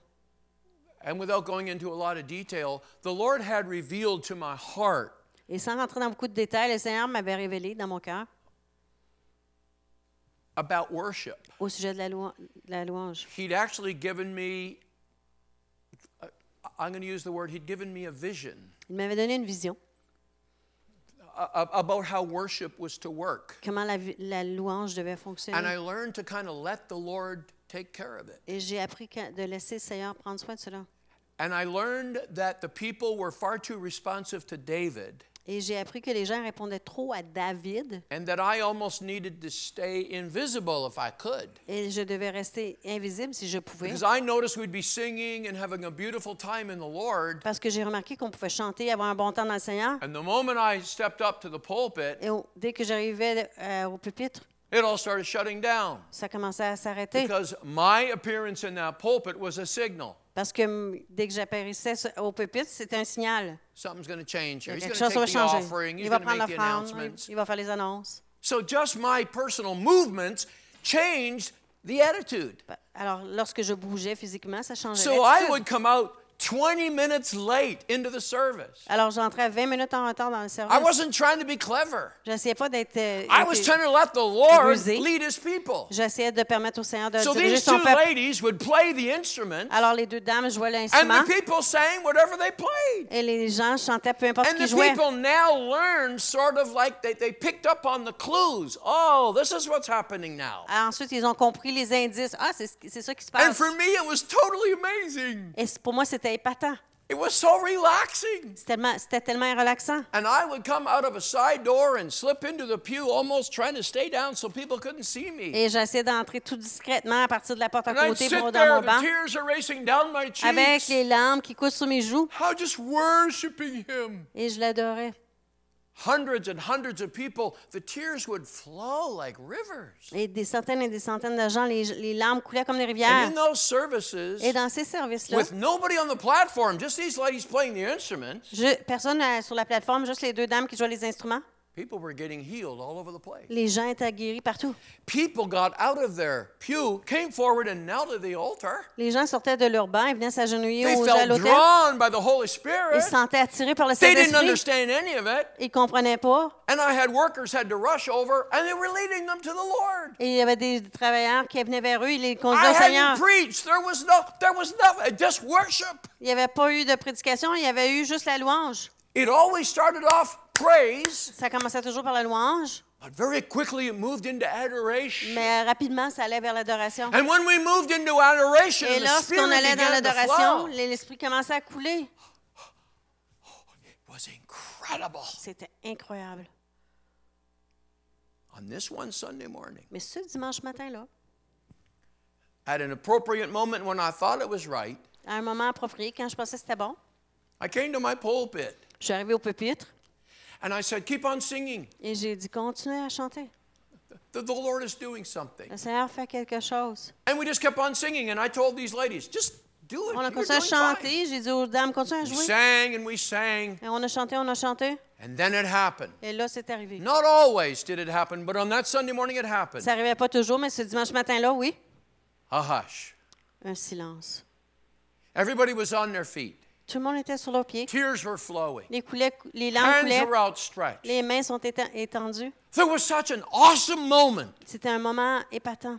And without going into a lot of detail, the Lord had revealed to my heart Et sans rentrer dans beaucoup de détails, le Seigneur m'avait révélé dans mon cœur about worship. au sujet de la, de la louange. He'd actually given me, uh, I'm going to use the word, he'd given me a vision Il m'avait donné une vision, about how worship was to work. comment la, la louange devait fonctionner. And I learned to kind of let the Lord take care of it. Et j'ai appris de laisser le Seigneur prendre soin de cela. And I learned that the people were far too responsive to David Et j'ai appris que les gens répondaient trop à David and that I almost needed to stay invisible if I could. et je devais rester invisible si je pouvais. Because I noticed we'd be singing and having a beautiful time in the Lord. Parce que j'ai remarqué qu'on pouvait chanter, avoir un bon temps dans le Seigneur. And the moment I stepped up to the pulpit, Et dès que j'arrivais euh, au pupitre, it all started shutting down. ça commençait à s'arrêter. Because my appearance in that pulpit was a signal. Parce que dès que j'apparaissais au pupitre, c'était un signal. Something's going to change here. He's quelque going chose to take the changer. offering. He's Il va going to prendre make the l'offrande, announcements. il va faire les annonces. So just my personal movements changed the attitude. Alors, lorsque je bougeais physiquement, ça changeait So I would come out 20 minutes late into the service. Alors, j'entrais 20 minutes en retard dans le I service. wasn't trying to be clever. J'essayais pas d'être... euh, I was trying to let the Lord rusé. lead his people. J'essayais de permettre au Seigneur de So diriger these son two peuple. ladies would play the instrument, Alors, les deux dames jouaient and l'instrument the people sang whatever they played. et les gens chantaient peu importe ce And qu'ils the jouaient. people now learned sort of like they, they picked up on the clues. Oh, this is what's happening now. Alors, Ensuite, ils ont compris les indices. Ah, c'est ça qui se And passe. for me, it was totally amazing. Et pour moi, c'était épatant. It was so relaxing. C'était tellement, c'était relaxant. And I would come out of a side door and slip into the pew, almost trying to stay down so people couldn't see me. Et j'essayais d'entrer tout discrètement à partir de la porte à côté pour dans mon banc, tears are racing down my avec cheeks. les larmes qui coulent sur mes joues. How just worshiping Him. Et je l'adorais. Hundreds and hundreds of people, the tears would flow like rivers. Et des centaines et des centaines de gens, les, les larmes coulaient comme des And rivières. in those services, Et dans ces services-là, with nobody on the platform, just these ladies playing the instruments, je- personne euh, sur la plateforme, juste les deux dames qui jouaient les instruments. People were getting healed all over the place. Les gens étaient guéris partout. People got out of their pew, came forward and knelt at the altar. Les gens sortaient de leur banc et venaient s'agenouiller à felt l'autel. drawn by the Holy Ils Spirit. se sentaient attirés par le They didn't Saint-Esprit. understand any of it. Ils ne comprenaient pas. And I had workers had to rush over and they were leading them to the Lord. Et il y avait des travailleurs qui venaient vers eux, ils les I conduisaient au Seigneur. hadn't preached. There was no there was nothing. Just worship. Il n'y avait pas eu de prédication, il y avait eu juste la louange. It always started off praise, Ça commençait toujours par la louange, but very quickly it moved into adoration. mais rapidement, ça allait vers l'adoration. And when we moved into adoration, Et lorsqu'on allait dans l'adoration, l'esprit commençait à couler. It was incredible. C'était incroyable. On this one Sunday morning, Mais ce dimanche matin-là, at an appropriate moment when I thought it was right, à un moment approprié, quand je pensais que c'était bon, I came to my pulpit je suis arrivée au pupitre and I said, "Keep on singing. et j'ai dit continuez à chanter. The, the Lord is doing something." Le Seigneur fait quelque chose. And we just kept on singing, and I told these ladies, "Just do it. On a continué à doing fine." chanter. J'ai dit aux dames continuez à We jouer. sang and we sang, Et on a chanté, on a chanté. and then it happened. Et là, c'est arrivé. Not always did it happen, but on that Sunday morning it happened. Ça n'arrivait pas toujours, mais ce dimanche matin-là, oui. A hush. Un silence. Everybody was on their feet. Tout le monde était sur leurs pieds. Tears were flowing. Les, coulées, les larmes Hands coulaient. were outstretched. Les mains sont éten- étendues. There was such an awesome moment. C'était un moment épatant.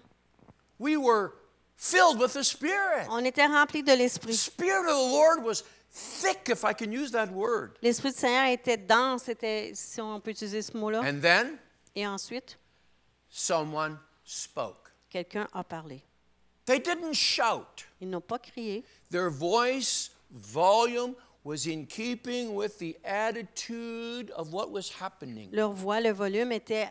We were filled with the Spirit. On était remplis de The l'Esprit. Spirit of the Lord was thick, if I can use that word. L'Esprit du Seigneur était dense, était, si on peut utiliser ce mot-là. And then Et ensuite, someone spoke. quelqu'un a parlé. They didn't shout. Ils n'ont pas crié. Their voice volume was in keeping with the attitude of what was happening. Leur voix, le volume était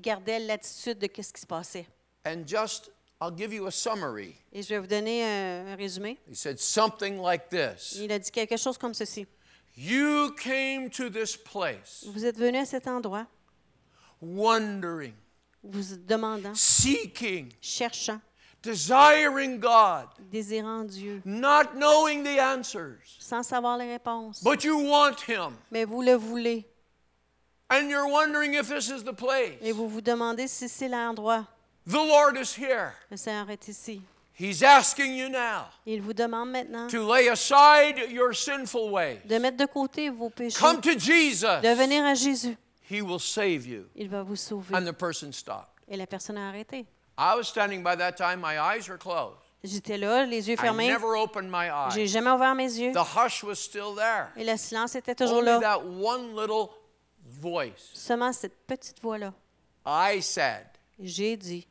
gardait l'attitude de ce qui se passait. And just, I'll give you a summary. Et je vais vous donner un, un résumé. He said something like this Il a dit quelque chose comme ceci. You came to this place Vous êtes venu à cet endroit, wondering, vous demandant, seeking, cherchant, desiring God, désirant Dieu, not knowing the answers, sans savoir les réponses. but you want Him. Mais vous le voulez. And you're wondering if this is the place. Et vous vous demandez si c'est l'endroit. The Lord is here. Le Seigneur est ici. He's asking you now Il vous demande maintenant to lay aside your sinful ways. de mettre de côté vos péchés, Come to Jesus. de venir à Jésus. He will save you. Il va vous sauver. And the person stopped. Et la personne a arrêté. I was standing by that time, my eyes were closed. J'étais là, les yeux I fermés. never opened my J'ai eyes. jamais ouvert mes yeux. The hush was still there. Et le silence était toujours Only là. that one little voice. Seulement cette petite voix-là. I said, J'ai dit.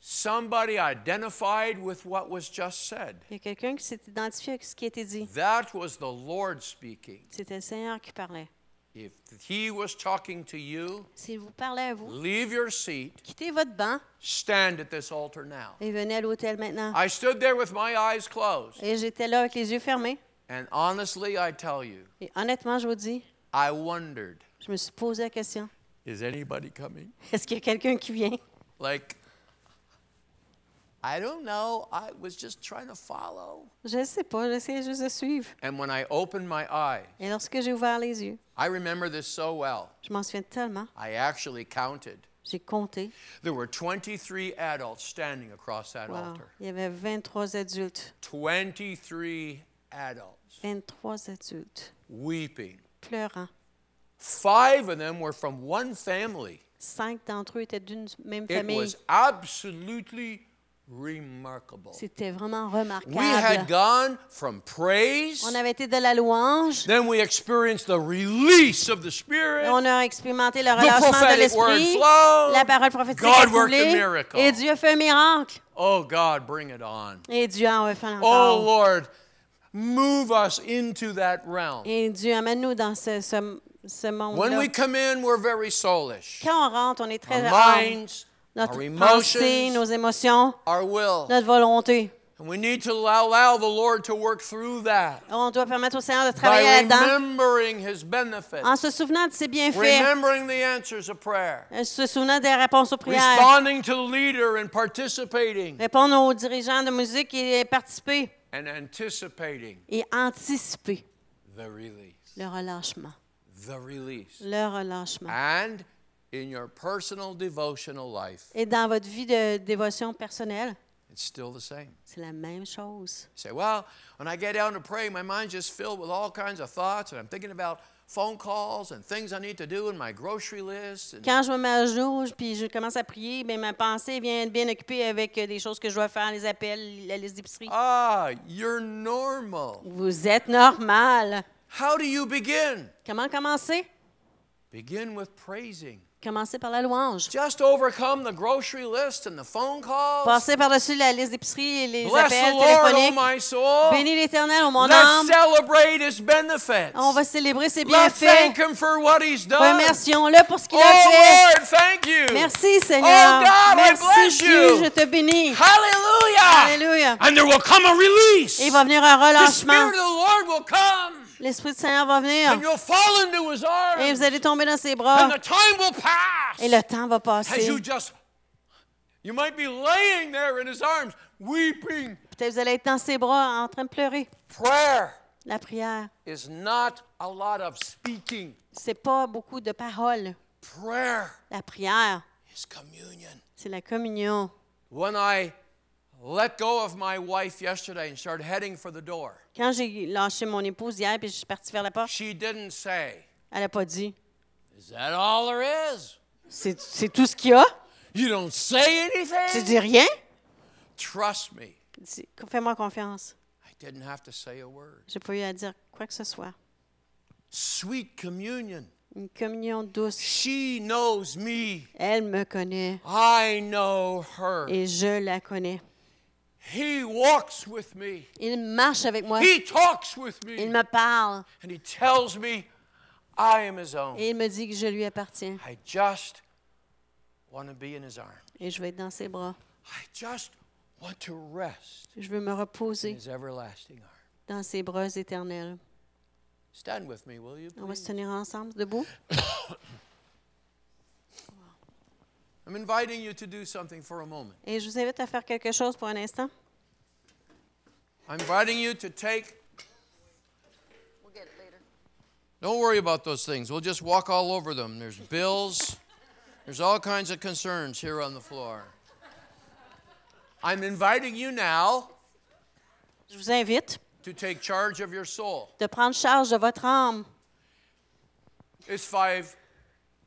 somebody identified with what was just said. Il y a quelqu'un qui s'est identifié avec ce qui a été dit. That was the Lord speaking. C'était le Seigneur qui parlait. If he was talking to you, vous parlait à vous, leave your seat, quittez votre banc stand at this altar now. et venez à maintenant. I stood there with my eyes closed. Et j'étais là avec les yeux fermés. And honestly, I tell you, Et honnêtement, je vous dis, I wondered, je me suis posé la question is anybody coming? est-ce qu'il y a quelqu'un qui vient Like, I don't know. I was just trying to follow. Je sais pas, j'essayais juste de suivre. And when I opened my eyes, Et lorsque j'ai ouvert les yeux, I remember this so well. je m'en souviens tellement, I actually counted. j'ai compté. There were 23 adults standing across that Wow. altar. Il y avait 23 adultes. 23 adults 23 adultes weeping. pleurant. Five of them were from one family. Cinq d'entre eux étaient d'une même It famille. was absolutely. C'était vraiment We had remarquable. gone from praise, On avait été de la louange. then we experienced the release of the Spirit. On a expérimenté le relâchement de l'esprit. La parole prophétique God a worked a miracle. Et Dieu fait un miracle. Oh God, bring it on. Et Dieu en a fait Oh encore. Lord, move us into that realm. Et Dieu amène-nous dans ce, ce, ce When monde-là. we come in, we're very soulish. Quand on rentre, on est très Our minds, Notre our pensée, nos emotions, émotions, our will. notre volonté. And we need to allow, the Lord to work through that On doit permettre au Seigneur de travailler là-dedans remembering His benefits, en se souvenant de ses bienfaits, remembering the answers of prayer, en se souvenant des réponses aux prières, responding to the leader and participating, répondre aux dirigeants de musique et participer and anticipating et anticiper the release. le relâchement. The release. Le relâchement. And in your personal devotional life, Et dans votre vie de dévotion personnelle, it's still the same. c'est la même chose. You say, well, when I get down to pray, my mind's just filled with all kinds of thoughts, and I'm thinking about phone calls and things I need to do in my grocery list. And Quand je me mets à genoux puis je commence à prier, bien, ma pensée vient bien occupée avec euh, des choses que je dois faire, les appels, la liste d'épicerie. ah, you're normal. Vous êtes normal. How do you begin? Comment commencer? Begin with praising. Commencez par la louange. Just overcome the grocery list and the phone calls. Passez par-dessus la liste d'épicerie et les Bless the appels Lord, oh téléphoniques. my soul. Bénis l'Éternel, oh mon Let's âme. celebrate His benefits. On va célébrer ses Let's bienfaits. thank Him for what He's done. Remercions-le pour ce qu'il Oh a fait. Lord, thank you. Merci, Seigneur. Oh, God, I Merci, bless Dieu, you. je te bénis. Hallelujah. Alléluia. And there will come a release. Et il va venir un The relâchement. Spirit of the Lord will come. L'Esprit du Seigneur va venir. And you'll fall into His arms. Et vous allez tomber dans ses bras. And the time will pass. Et le temps va As passer. you just, you might be laying there in His arms, weeping. Peut-être vous allez être dans ses bras en train de pleurer. Prayer La prière, is not a lot of speaking. c'est pas beaucoup de paroles. Prayer La prière, is communion. c'est la communion. When I let go of my wife yesterday and started heading for the door, Quand j'ai lâché mon épouse hier puis je suis partie vers la porte, she didn't say, elle n'a pas dit Is that all there is? c'est c'est tout ce qu'il y a? You don't say Tu anything? dis rien? Trust me. Fais-moi confiance. I didn't have to say a word. J'ai pas eu à dire quoi que ce soit. Sweet communion. Une communion douce. She knows me. Elle me connaît I know her. et je la connais. He walks with me. Il marche avec moi. He talks with Il me. parle And he tells me I am his own. et il me dit que je lui appartiens. I just want to be in his arms. Et je vais être dans ses bras. I just want to rest Je veux me in reposer his everlasting arms. dans ses bras éternels. Stand with me, will you? On va se tenir ensemble, debout. I'm inviting you to do something for a moment. Et je vous invite à faire quelque chose pour un instant. I'm inviting you to take. We'll get It later. Don't worry about those things. We'll just walk all over them. There's bills, there's all kinds of concerns here on the floor. I'm inviting you now Je vous invite to take charge of your soul. de prendre charge de votre âme. It's five.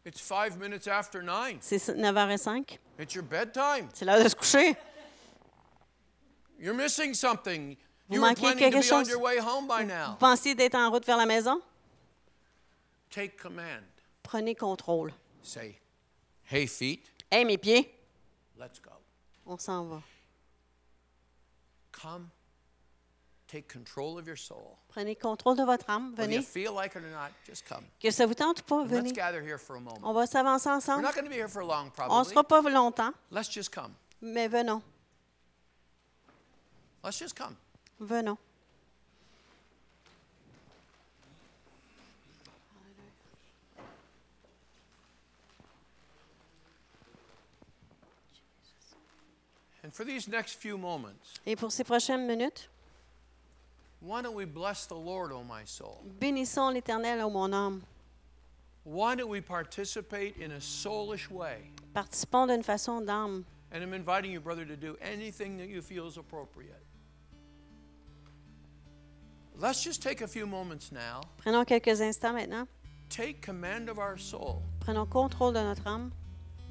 It's five minutes after nine. C'est 9h05. It's your bedtime. C'est l'heure de se coucher. You're missing something. Vous You were manquez planning to quelque be on chose. your way home by Vous now. pensez d'être en route vers la maison? Take command. Prenez contrôle. Say, "Hey, feet, Hey, mes pieds, let's go. on s'en va. Come. Take control of your soul. Prenez contrôle de votre âme. Venez. feel like it or not, just come. Que ça vous tente ou pas, Let's venez. gather here for a moment. On va s'avancer We're ensemble. not going to be here for long, On ne sera pas longtemps, Let's just come. mais venons. Let's just come. Venons. And for these next few moments, Et pour ces prochaines minutes, why don't we bless the Lord, O my soul? bénissons l'Éternel, ô mon âme. Why don't we participate in a soulish way? Participons d'une façon d'âme. And I'm inviting you, brother, to do anything that you feel is appropriate. Let's just take a few moments now. Prenons quelques instants maintenant. Take command of our soul. Prenons contrôle de notre âme.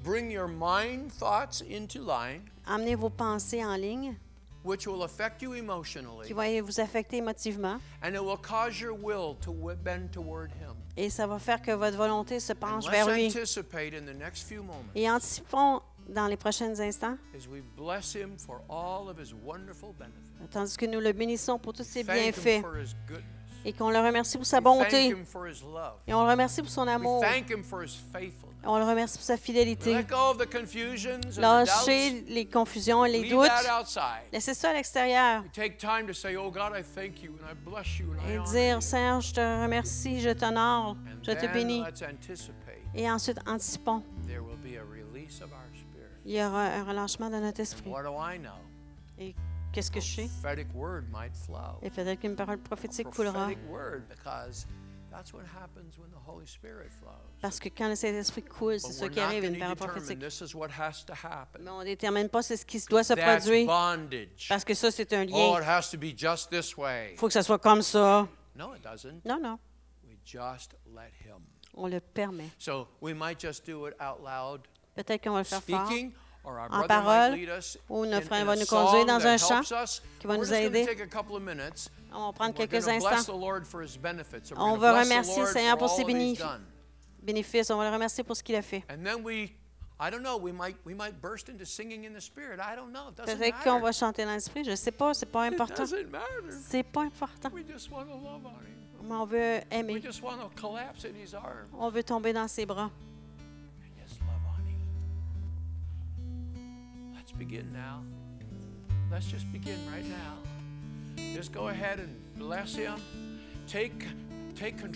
Bring your mind thoughts into line, Amenez vos pensées en ligne, which will affect you emotionally, qui vont vous affecter émotivement. and it will cause your will to bend toward Him. Et ça va faire que votre volonté se penche vers lui. anticipate in the next few moments Et anticipons dans les prochains instants, as we bless Him for all of His wonderful benefits. tandis que nous le bénissons pour tous ses Thank Him bienfaits for His goodness. et qu'on le remercie pour sa bonté et on le remercie pour son We amour. thank Him for His faithfulness. On le remercie pour sa fidélité. Lâchez les confusions les doutes. Laissez ça à l'extérieur We take time to say, "Oh God, I thank you and I bless you and I et dire you." Seigneur, je te remercie, je t'honore, je te bénis. Et ensuite, anticipons. there will be a release of our spirit. Il y aura un relâchement de notre esprit. Et qu'est-ce que je sais? Et peut-être qu'une parole prophétique coulera. Parce que quand le Saint-Esprit coule, c'est we're qui arrive, une parole prophétique. Mais on ne détermine pas ce qui doit se produire. Parce que ça, c'est un Oh, lien. way. Il faut que ça soit comme ça. Non, non. On le permet. So we might just do it out loud, Peut-être qu'on va le faire fort. en parole, ou notre frère va nous conduire dans un chant qui va nous aider. On va prendre quelques instants. On va remercier le Seigneur pour ses He's bénéfices. on va le remercier pour ce qu'il a fait. And then we, I don't know, we might we might burst into singing in the Spirit. I don't know. It doesn't Peut-être qu'on va chanter dans l'esprit. Je ne sais pas, c'est pas important. C'est pas important. We just want to love on Him. Mais on veut aimer. just want to collapse in His arms On veut tomber dans ses bras. Let's begin now. Let's just begin right now. Just go ahead and bless Him. Take take control.